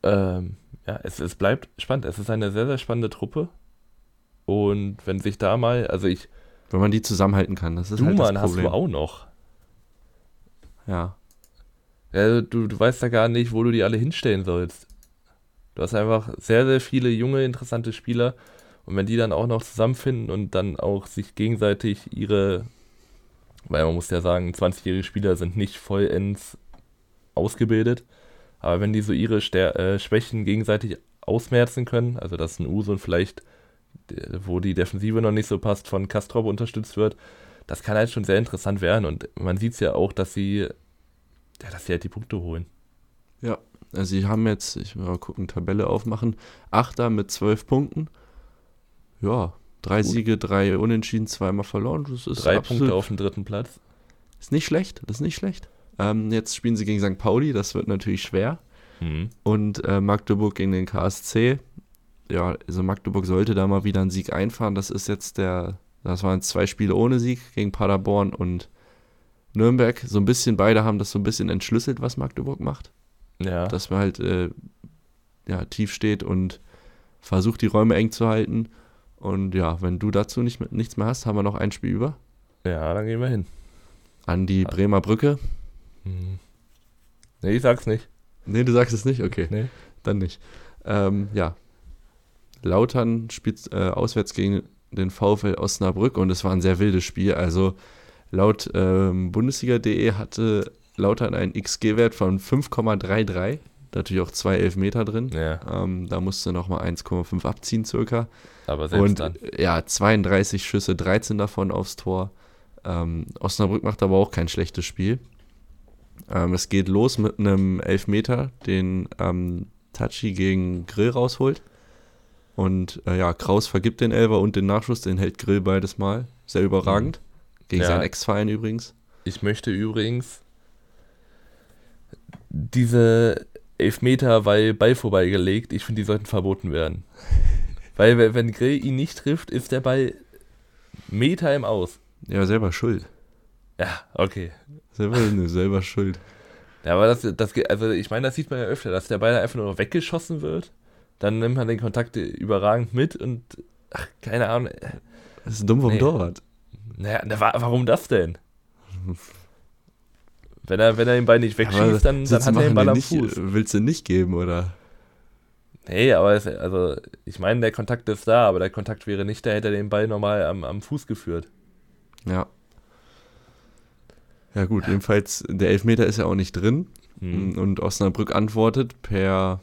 Ähm, ja, es, es bleibt spannend. Es ist eine sehr, sehr spannende Truppe. Und wenn sich da mal, also ich. Wenn man die zusammenhalten kann, das ist Duman halt das Problem. hast du auch noch. Ja. ja du, du weißt ja gar nicht, wo du die alle hinstellen sollst. Du hast einfach sehr, sehr viele junge, interessante Spieler. Und wenn die dann auch noch zusammenfinden und dann auch sich gegenseitig ihre, weil man muss ja sagen, 20-jährige Spieler sind nicht vollends ausgebildet, aber wenn die so ihre Ster äh, Schwächen gegenseitig ausmerzen können, also dass ein Uso vielleicht, wo die Defensive noch nicht so passt, von Kastrop unterstützt wird, das kann halt schon sehr interessant werden. Und man sieht es ja auch, dass sie, ja, dass sie halt die Punkte holen. Ja, also sie haben jetzt, ich will mal gucken, Tabelle aufmachen, Achter mit zwölf Punkten. Ja, drei Gut. Siege, drei Unentschieden, zweimal verloren. Das ist drei Punkte auf dem dritten Platz. Ist nicht schlecht, das ist nicht schlecht. Ähm, jetzt spielen sie gegen St. Pauli, das wird natürlich schwer. Mhm. Und äh, Magdeburg gegen den KSC. Ja, also Magdeburg sollte da mal wieder einen Sieg einfahren. Das ist jetzt der, das waren zwei Spiele ohne Sieg gegen Paderborn und Nürnberg. So ein bisschen, beide haben das so ein bisschen entschlüsselt, was Magdeburg macht. Ja. Dass man halt äh, ja, tief steht und versucht, die Räume eng zu halten. Und ja, wenn du dazu nicht, nichts mehr hast, haben wir noch ein Spiel über. Ja, dann gehen wir hin. An die Bremer Brücke. Hm. Nee, ich sag's nicht. Nee, du sagst es nicht? Okay. Nee. Dann nicht. Ähm, ja. Lautern spielt äh, auswärts gegen den VfL Osnabrück und es war ein sehr wildes Spiel. Also laut ähm, Bundesliga.de hatte Lautern einen XG-Wert von 5,33. Natürlich auch zwei Elfmeter drin. Ja. Ähm, da musste nochmal 1,5 abziehen circa. Aber selbst und, dann. Ja, 32 Schüsse, 13 davon aufs Tor. Ähm, Osnabrück macht aber auch kein schlechtes Spiel. Ähm, es geht los mit einem Elfmeter, den ähm, Tachi gegen Grill rausholt. Und äh, ja, Kraus vergibt den Elber und den Nachschuss, den hält Grill beides Mal. Sehr überragend. Mhm. Gegen ja. seinen Ex-Verein übrigens. Ich möchte übrigens diese Elfmeter, weil Ball vorbeigelegt, ich finde, die sollten verboten werden. weil wenn Grill ihn nicht trifft, ist der Ball Meter im Aus. Ja, selber schuld. Ja, okay. Selber, selber schuld. Ja, aber das, das, also ich meine, das sieht man ja öfter, dass der Ball einfach nur weggeschossen wird. Dann nimmt man den Kontakt überragend mit und, ach, keine Ahnung. Das ist dumm vom nee. Torwart. Naja, na, warum das denn? Wenn er, wenn er den Ball nicht wegschießt, dann, dann hat er den Ball am nicht, Fuß. Willst du nicht geben, oder? Nee, aber es, also, ich meine, der Kontakt ist da, aber der Kontakt wäre nicht da, hätte er den Ball normal am, am Fuß geführt. Ja. Ja, gut, jedenfalls, der Elfmeter ist ja auch nicht drin. Hm. Und Osnabrück antwortet per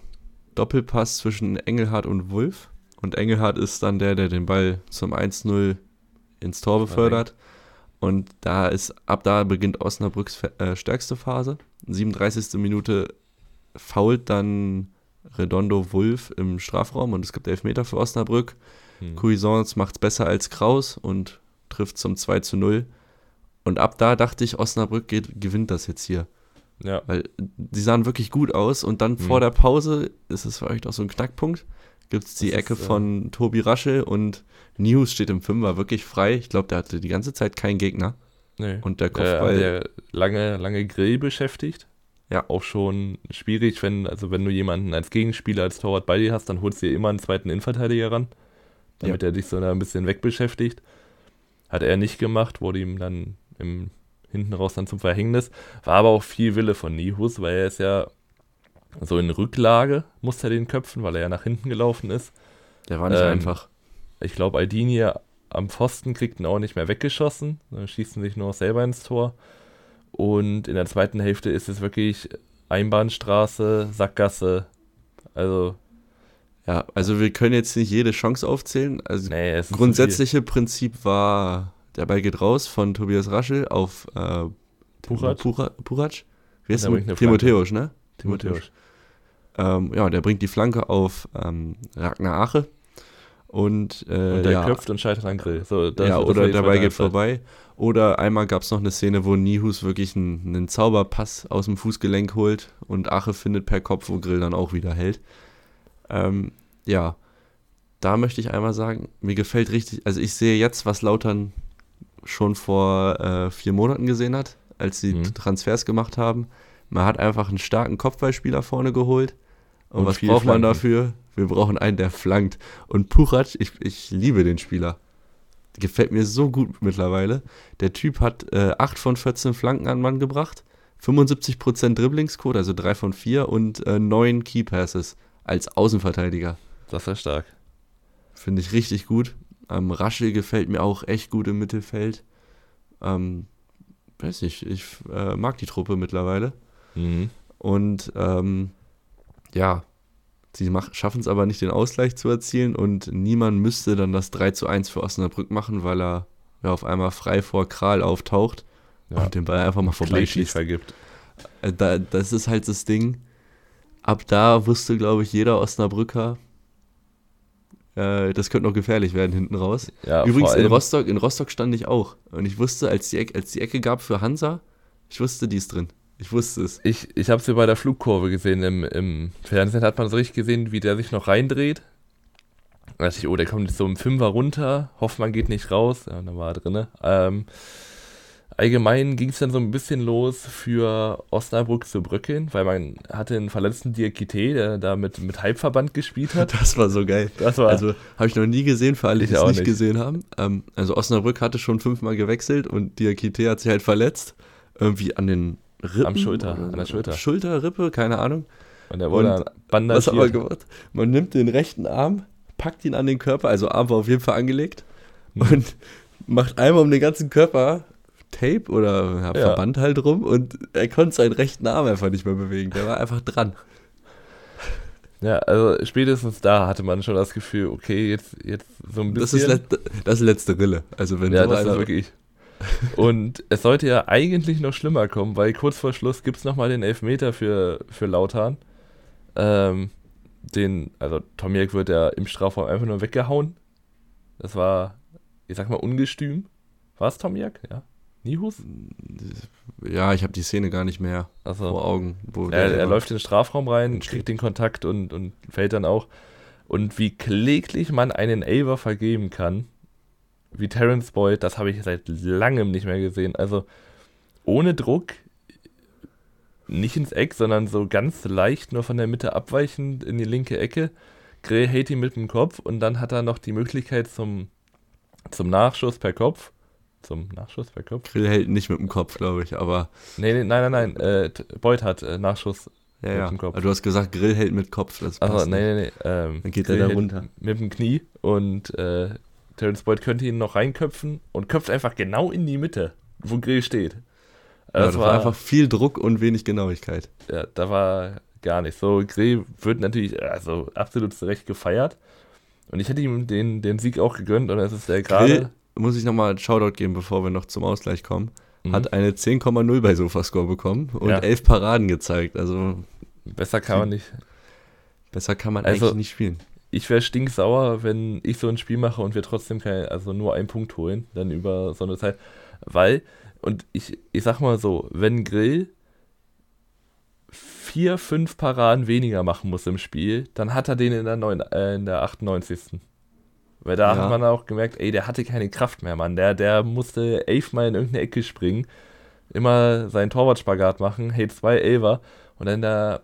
Doppelpass zwischen Engelhardt und Wulf. Und Engelhardt ist dann der, der den Ball zum 1-0 ins Tor befördert. Und da ist, ab da beginnt Osnabrücks äh, stärkste Phase. 37. Minute fault dann Redondo Wulf im Strafraum und es gibt Elfmeter für Osnabrück. Hm. Cuisance macht es besser als Kraus und trifft zum 2 zu 0. Und ab da dachte ich, Osnabrück geht, gewinnt das jetzt hier. Ja. Weil die sahen wirklich gut aus und dann mhm. vor der Pause, ist es vielleicht auch so ein Knackpunkt, gibt es die das Ecke ist, von äh, Tobi Raschel und News steht im Fünfer wirklich frei. Ich glaube, der hatte die ganze Zeit keinen Gegner. Nee. Und der Kopfball. Der, der lange, lange Grill beschäftigt. Ja. Auch schon schwierig, wenn, also wenn du jemanden als Gegenspieler, als Torwart bei dir hast, dann holst du dir immer einen zweiten Innenverteidiger ran, damit ja. er dich so ein bisschen wegbeschäftigt. Hat er nicht gemacht, wurde ihm dann im hinten raus dann zum Verhängnis. War aber auch viel Wille von Nihus, weil er ist ja so in Rücklage, musste er den köpfen, weil er ja nach hinten gelaufen ist. Der war nicht ähm, einfach. Ich glaube, Aldini am Pfosten kriegt ihn auch nicht mehr weggeschossen. Dann schießen sich nur noch selber ins Tor. Und in der zweiten Hälfte ist es wirklich Einbahnstraße, Sackgasse. Also. Ja, also wir können jetzt nicht jede Chance aufzählen. Also nee, das grundsätzliche Prinzip war der Ball geht raus von Tobias Raschel auf äh, Puchac. Pura, Purac? Wie heißt der? Timotheus, ne? Timotheus. Ähm, ja, der bringt die Flanke auf ähm, Ragnar Ache. Und, äh, und der ja, köpft und scheitert an Grill. So, das, ja, das oder dabei zweite geht vorbei. Oder einmal gab es noch eine Szene, wo Nihus wirklich einen, einen Zauberpass aus dem Fußgelenk holt und Ache findet per Kopf, wo Grill dann auch wieder hält. Ähm, ja, da möchte ich einmal sagen, mir gefällt richtig, also ich sehe jetzt, was Lautern schon vor äh, vier Monaten gesehen hat, als sie Mhm. Transfers gemacht haben. Man hat einfach einen starken Kopfballspieler vorne geholt. Und, Und was braucht man Flanken. dafür? Wir brauchen einen, der flankt. Und Puchac, ich, ich liebe den Spieler. Gefällt mir so gut mittlerweile. Der Typ hat äh, 8 von 14 Flanken an Mann gebracht, 75% Dribblingsquote, also 3 von 4 und äh, 9 Key Passes als Außenverteidiger. Das war stark. Finde ich richtig gut. Ähm, Raschel gefällt mir auch echt gut im Mittelfeld. Ähm, weiß nicht, ich äh, mag die Truppe mittlerweile. Mhm. Und ähm, ja, sie schaffen es aber nicht, den Ausgleich zu erzielen und niemand müsste dann das 3 zu 1 für Osnabrück machen, weil er ja, auf einmal frei vor Kral auftaucht Ja. und den Ball einfach mal vorbeischießt. vergibt. Äh, Da, das ist halt das Ding. Ab da wusste, glaube ich, jeder Osnabrücker, äh, das könnte noch gefährlich werden hinten raus. Ja, Übrigens in Rostock, in Rostock stand ich auch. Und ich wusste, als die, Ecke, als die Ecke gab für Hansa, ich wusste, die ist drin. Ich wusste es. Ich, ich habe sie bei der Flugkurve gesehen. Im, Im Fernsehen hat man so richtig gesehen, wie der sich noch reindreht. Da dachte ich, oh, der kommt jetzt so im Fünfer runter. Hoffmann geht nicht raus. Ja, da war er drin. Ähm, allgemein ging es dann so ein bisschen los für Osnabrück zu bröckeln, weil man hatte einen verletzten Diakite, der da mit, mit Halbverband gespielt hat. Das war so geil. Das war Also habe ich noch nie gesehen, für alle, die es nicht, nicht. gesehen haben. Ähm, also Osnabrück hatte schon fünfmal gewechselt und Diakite hat sich halt verletzt. Irgendwie an den Rippen. Am Schulter, an der Schulter. Schulter, Rippe, keine Ahnung. und der wurde dann Was bandagiert. gemacht? Man nimmt den rechten Arm, packt ihn an den Körper, also Arm war auf jeden Fall angelegt Mhm. und macht einmal um den ganzen Körper Tape oder ja, Ja. Verband halt rum und er konnte seinen rechten Arm einfach nicht mehr bewegen. Der war einfach dran. Ja, also spätestens da hatte man schon das Gefühl, okay, jetzt, jetzt so ein Das bisschen. ist, let, das ist letzte Rille. Also wenn Ja, so das ist wirklich. Und es sollte ja eigentlich noch schlimmer kommen, weil kurz vor Schluss gibt es nochmal den Elfmeter für, für Lautan. Ähm, den, also Tomiak wird ja im Strafraum einfach nur weggehauen. Das war, ich sag mal, ungestüm. War es Tomiak? Ja. Nihus? Ja, ich habe die Szene gar nicht mehr Also, vor Augen. Wo er, er läuft in den Strafraum rein, Entsteht. kriegt den Kontakt und, und fällt dann auch. Und wie kläglich man einen Elver vergeben kann, wie Terence Boyd, das habe ich seit langem nicht mehr gesehen. Also ohne Druck, nicht ins Eck, sondern so ganz leicht nur von der Mitte abweichend in die linke Ecke. Gray hält ihn mit dem Kopf und dann hat er noch die Möglichkeit zum, zum Nachschuss per Kopf. Zum Nachschuss per Kopf? Grill hält nicht mit dem Kopf, glaube ich, aber Nee, nee, nein, nein, nein. Äh, Boyd hat äh, Nachschuss ja, Mit ja. dem Kopf. Aber du hast gesagt, Grill hält mit Kopf. Das Also, passt nee, nicht. nee, nee. Ähm, Dann geht er da runter. Mit dem Knie und äh, Terence Boyd könnte ihn noch reinköpfen und köpft einfach genau in die Mitte, wo Grill steht. Ja, Also das war einfach viel Druck und wenig Genauigkeit. ja, da war gar nichts. So, Grill wird natürlich also absolut zu Recht gefeiert. Und ich hätte ihm den, den Sieg auch gegönnt und es ist der gerade. muss ich nochmal einen Shoutout geben, bevor wir noch zum Ausgleich kommen. Mhm. Hat eine 10,0 bei Sofascore bekommen und Ja. elf Paraden gezeigt. Also Besser kann man nicht. besser kann man Also- eigentlich nicht spielen. Ich wäre stinksauer, wenn ich so ein Spiel mache und wir trotzdem kein, also nur einen Punkt holen, dann über so eine Zeit. Weil, und ich, ich sag mal so, wenn Grill vier, fünf Paraden weniger machen muss im Spiel, dann hat er den in der, neun, äh, in der 98. Weil da Ja. hat man auch gemerkt, ey, der hatte keine Kraft mehr, Mann. Der, der musste elfmal in irgendeine Ecke springen, immer seinen Torwartspagat machen, hey, zwei Elfer und dann in der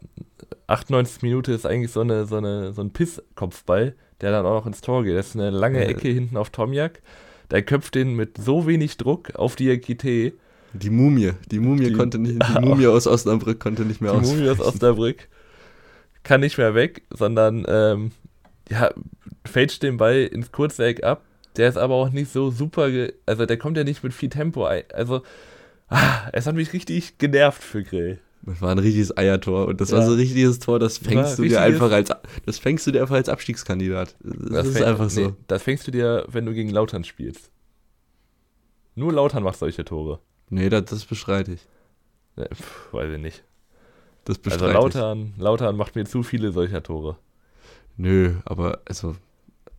98 Minute ist eigentlich so, eine, so, eine, so ein Pisskopfball, der dann auch noch ins Tor geht. Das ist eine lange Ja. Ecke hinten auf Tomjak. Der köpft den mit so wenig Druck auf die Ekite. Die Mumie, die Mumie Die- konnte nicht, die Mumie aus Osnabrück konnte nicht mehr Die Mumie aus. Osnabrück kann nicht mehr weg, sondern ähm, ja, fälscht den Ball ins Kurzeck ab. Der ist aber auch nicht so super, ge also der kommt ja nicht mit viel Tempo ein. Also, ah, es hat mich richtig genervt für Grill. Das war ein richtiges Eiertor und das Ja. war so ein richtiges Tor, das fängst du dir einfach als das fängst du dir einfach als Abstiegskandidat. Das, ist fäng- einfach so. nee, das fängst du dir, wenn du gegen Lautern spielst. Nur Lautern macht solche Tore. Nee, das, das bestreite ich. Ne, pf, weiß ich nicht. Das Also bestreite Lautern, Lautern macht mir zu viele solcher Tore. ich. Nö, aber also,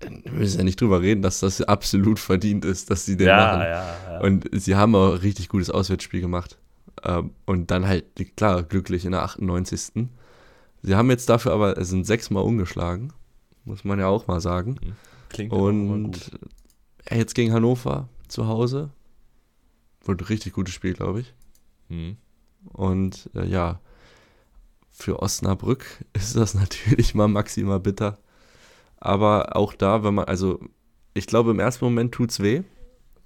wir müssen ja nicht drüber reden, dass das absolut verdient ist, dass sie den machen. ja, ja. Und sie haben auch ein richtig gutes Auswärtsspiel gemacht. Ähm, und dann halt, klar, glücklich in der 98. Sie haben jetzt dafür aber, es sind sechsmal ungeschlagen. Muss man ja auch mal sagen. Klingt aber immer Und gut. äh, jetzt gegen Hannover zu Hause. Wurde ein richtig gutes Spiel, glaube ich. Hm. Und äh, ja, für Osnabrück ist das natürlich mal maximal bitter. Aber auch da, wenn man, also ich glaube, im ersten Moment tut es weh,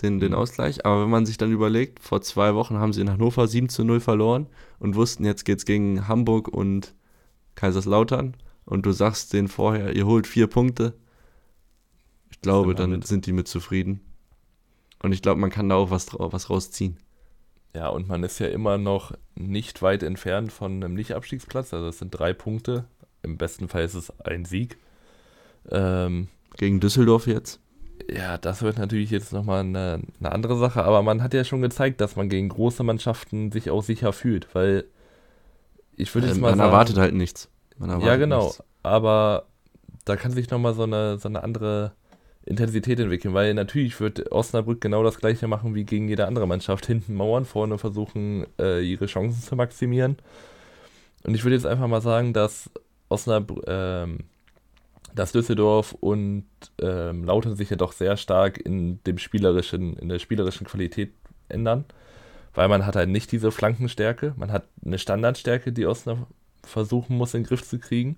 den, den Mhm. Ausgleich. Aber wenn man sich dann überlegt, vor zwei Wochen haben sie in Hannover 7 zu 0 verloren und wussten, jetzt geht's gegen Hamburg und Kaiserslautern. Und du sagst denen vorher, ihr holt vier Punkte. Ich glaube, dann mit. sind die mit zufrieden. Und ich glaube, man kann da auch was, was rausziehen. Ja, und man ist ja immer noch nicht weit entfernt von einem Nicht-Abstiegsplatz. Also es sind drei Punkte. Im besten Fall ist es ein Sieg. Ähm, Gegen Düsseldorf jetzt. Ja, das wird natürlich jetzt nochmal eine, eine andere Sache. Aber man hat ja schon gezeigt, dass man gegen große Mannschaften sich auch sicher fühlt. Weil ich würde jetzt Ähm, mal man sagen, erwartet halt nichts. Man erwartet ja, genau. nichts. Aber da kann sich nochmal so eine, so eine andere Intensität entwickeln, weil natürlich wird Osnabrück genau das gleiche machen wie gegen jede andere Mannschaft. Hinten mauern, vorne versuchen, äh, ihre Chancen zu maximieren. Und ich würde jetzt einfach mal sagen, dass Osnabrück, ähm, dass Düsseldorf und ähm, Lautern sich ja doch sehr stark in dem spielerischen, in der spielerischen Qualität ändern. Weil man hat halt nicht diese Flankenstärke, man hat eine Standardstärke, die Osnabrück versuchen muss, in den Griff zu kriegen.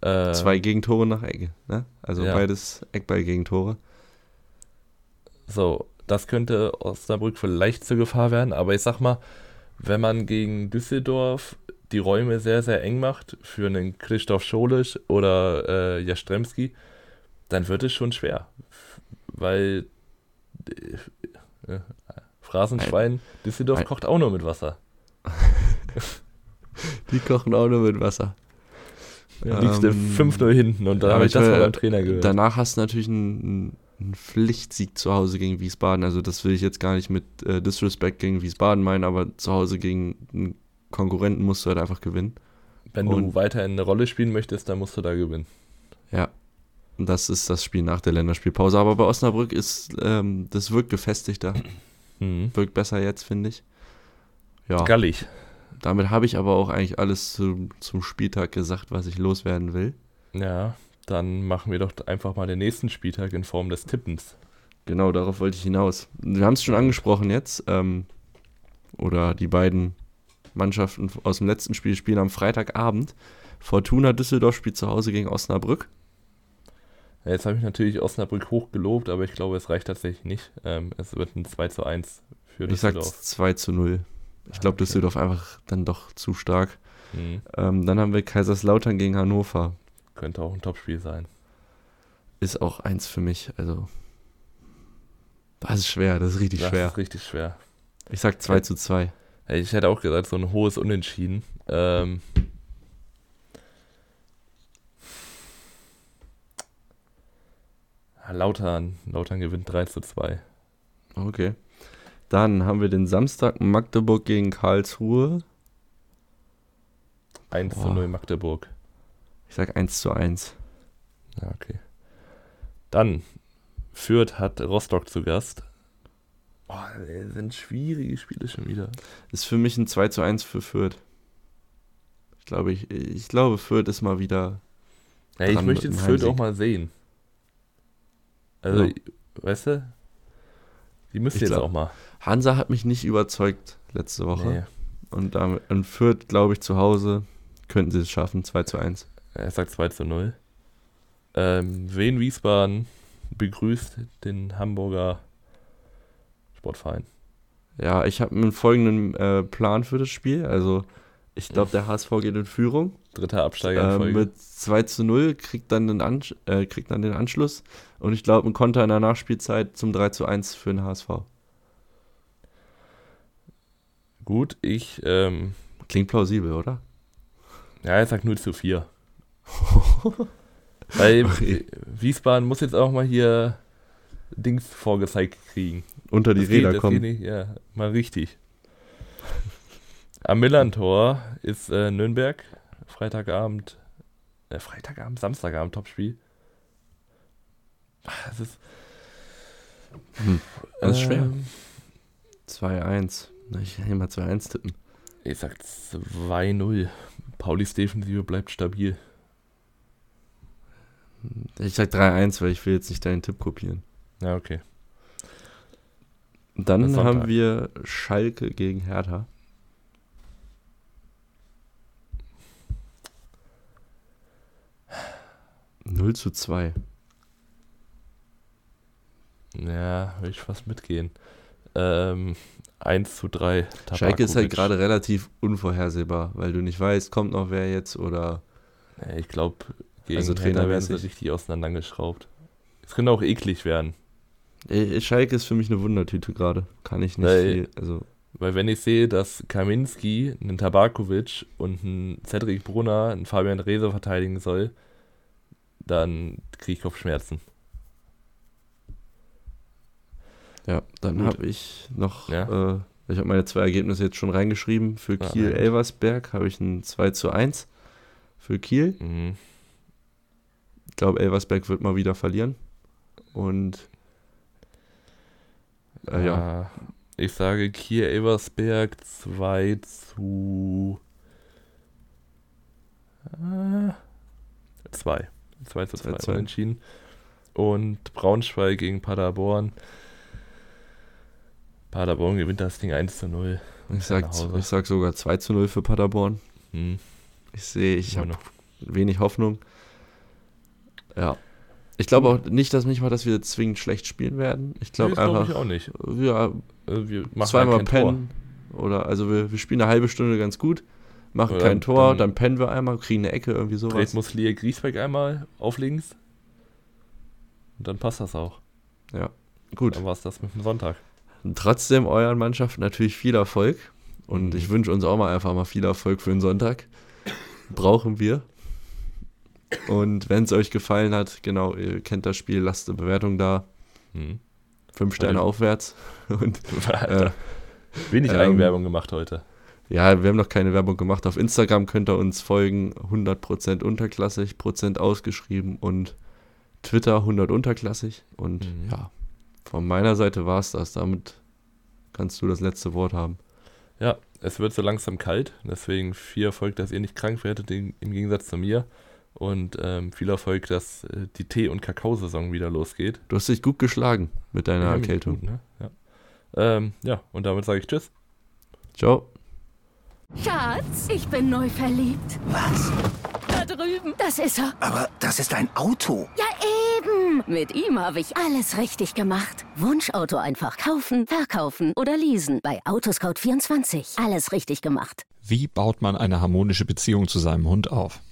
Äh, Zwei Gegentore nach Ecke, ne? Also Ja. beides Eckball-Gegentore. So, das könnte Osnabrück vielleicht zur Gefahr werden, aber ich sag mal, wenn man gegen Düsseldorf die Räume sehr, sehr eng macht für einen Christoph Scholisch oder äh, Jastremski, dann wird es schon schwer. Weil äh, äh, Phrasenschwein, Düsseldorf kocht auch nur mit Wasser. Die kochen auch nur mit Wasser. Ja, liegst du Ähm, 5-0 hinten und da aber habe ich das mal beim Trainer gehört. Danach hast du natürlich einen, einen Pflichtsieg zu Hause gegen Wiesbaden. Also das will ich jetzt gar nicht mit äh, Disrespect gegen Wiesbaden meinen, aber zu Hause gegen einen Konkurrenten musst du halt einfach gewinnen. Wenn du und- weiterhin eine Rolle spielen möchtest, dann musst du da gewinnen. Ja. Und das ist das Spiel nach der Länderspielpause. Aber bei Osnabrück ist, ähm, das wirkt gefestigter, Mhm. wirkt besser jetzt, finde ich. Ja. Gallig. Damit habe ich aber auch eigentlich alles zum, zum Spieltag gesagt, was ich loswerden will. Ja, dann machen wir doch einfach mal den nächsten Spieltag in Form des Tippens. Genau, darauf wollte ich hinaus. Wir haben es schon angesprochen jetzt. Ähm, oder die beiden Mannschaften aus dem letzten Spiel spielen am Freitagabend. Fortuna Düsseldorf spielt zu Hause gegen Osnabrück. Jetzt habe ich natürlich Osnabrück hoch gelobt, aber ich glaube, es reicht tatsächlich nicht. Ähm, es wird ein 2 zu 1 für Ich sag Düsseldorf. 2 zu 0. Ich glaube, Okay. Düsseldorf einfach dann doch zu stark. Mhm. Ähm, dann haben wir Kaiserslautern gegen Hannover. Könnte auch ein Topspiel sein. Ist auch eins für mich. Also, das ist schwer, das ist richtig Das schwer. ist richtig schwer. Ich sag 2 zu 2. Ich hätte auch gesagt, so ein hohes Unentschieden. Ähm, Lautern. Lautern gewinnt 3 zu 2. Okay. Dann haben wir den Samstag Magdeburg gegen Karlsruhe. 1 zu Boah. 0 Magdeburg. Ich sag 1 zu 1. Ja, okay. Dann, Fürth hat Rostock zu Gast. Boah, das sind schwierige Spiele schon wieder. Ist für mich ein 2 zu 1 für Fürth. Ich glaube, ich, ich glaube, Fürth ist mal wieder. Ja, ich möchte jetzt Fürth auch mal sehen. Also, Ja. weißt du? Die müssen Ich jetzt glaub- auch mal. Hansa hat mich nicht überzeugt letzte Woche. Nee. Und damit und Fürth, glaube ich, zu Hause könnten sie es schaffen. 2 zu 1. Er sagt 2 zu 0. Ähm, Wien Wiesbaden begrüßt den Hamburger Sportverein. Ja, ich habe einen folgenden äh, Plan für das Spiel. Also, ich glaube, der HSV geht in Führung. Dritter Absteiger in Äh, mit 2 zu 0 kriegt dann, den Ansch äh, kriegt dann den Anschluss. Und ich glaube, ein Konter in der Nachspielzeit zum 3 zu 1 für den HSV. Gut, ich, ähm, Klingt plausibel, oder? ja, er sagt 0 zu 4. Weil Okay. Wiesbaden muss jetzt auch mal hier Dings vorgezeigt kriegen. Unter die Das geht- Räder das kommen. geht nicht, ja, mal richtig. Am Millantor ist äh, Nürnberg, Freitagabend, äh, Freitagabend, Samstagabend Topspiel. Ah, Das ist, Hm. Das ist schwer. ähm, 2-1. Na, Ich kann hier mal 2-1 tippen. Ich sag 2-0. Paulis Defensive bleibt stabil. Ich sag 3-1, weil ich will jetzt nicht deinen Tipp kopieren. Ja, okay. Dann haben wir Schalke gegen Hertha. Null zu 2. Ja, will ich fast mitgehen. Ähm, 1 zu 3. Schalke ist halt Tabakovic. gerade relativ unvorhersehbar, weil du nicht weißt, kommt noch wer jetzt oder. Ja, ich glaube, gegen Also Trainer werden sie richtig auseinandergeschraubt. Es könnte auch eklig werden. Schalke ist für mich eine Wundertüte gerade. Kann ich nicht Weil- viel. Also, Weil wenn ich sehe, dass Kaminski einen Tabakovic und einen Cedric Brunner einen Fabian Reese verteidigen soll, dann kriege ich Kopfschmerzen. ja, dann habe ich noch. Ja. Äh, ich habe meine zwei Ergebnisse jetzt schon reingeschrieben. Für Ah, Kiel eigentlich. Elversberg habe ich ein 2 zu 1 für Kiel. Mhm. Ich glaube, Elversberg wird mal wieder verlieren. Und äh, ja, Ah, Ich sage Kiel Eversberg 2 zu 2. 2 zu 2 2 zu. unentschieden. Und Braunschweig gegen Paderborn. Paderborn gewinnt das Ding 1 zu 0. ich sag, nach Hause. ich sag sogar 2 zu 0 für Paderborn. Hm. Ich sehe, ich habe noch. wenig Hoffnung. Ja. Ich glaube auch nicht, dass nicht mal, dass wir zwingend schlecht spielen werden. Ich glaube Nee, das glaub einfach, ich auch nicht. ja, Also wir machen zweimal halt kein Tor. pennen. Oder also wir, wir spielen eine halbe Stunde ganz gut, machen Oder kein Tor, dann- dann, pennen wir einmal, kriegen eine Ecke, irgendwie sowas. Muslia Griesbeck einmal auf links. Und dann passt das auch. Gut. Dann war es das mit dem Sonntag. Und trotzdem euren Mannschaften natürlich viel Erfolg. Und Mhm. ich wünsche uns auch mal einfach mal viel Erfolg für den Sonntag. Brauchen wir. Und wenn es euch gefallen hat, genau, ihr kennt das Spiel, lasst eine Bewertung da. Hm. Fünf Sterne Ja. aufwärts. Und äh, wenig ähm, Eigenwerbung gemacht heute. ja, wir haben noch keine Werbung gemacht. Auf Instagram könnt ihr uns folgen. 100% unterklassig, Prozent ausgeschrieben und Twitter 100 unterklassig. Und Mhm. ja, von meiner Seite war es das. Damit kannst du das letzte Wort haben. Ja, es wird so langsam kalt, deswegen viel Erfolg, dass ihr nicht krank werdet, im Gegensatz zu mir. Und ähm, viel Erfolg, dass äh, die Tee- und Kakaosaison wieder losgeht. Du hast dich gut geschlagen mit deiner Ja, Erkältung. gut, ne? ja. Ähm, ja, und damit sage ich Tschüss. Ciao. Schatz, ich bin neu verliebt. Was? Da drüben. Das ist er. Aber das ist ein Auto. Ja, eben. Mit ihm habe ich alles richtig gemacht. Wunschauto einfach kaufen, verkaufen oder leasen. Bei Autoscout24. Alles richtig gemacht. Wie baut man eine harmonische Beziehung zu seinem Hund auf?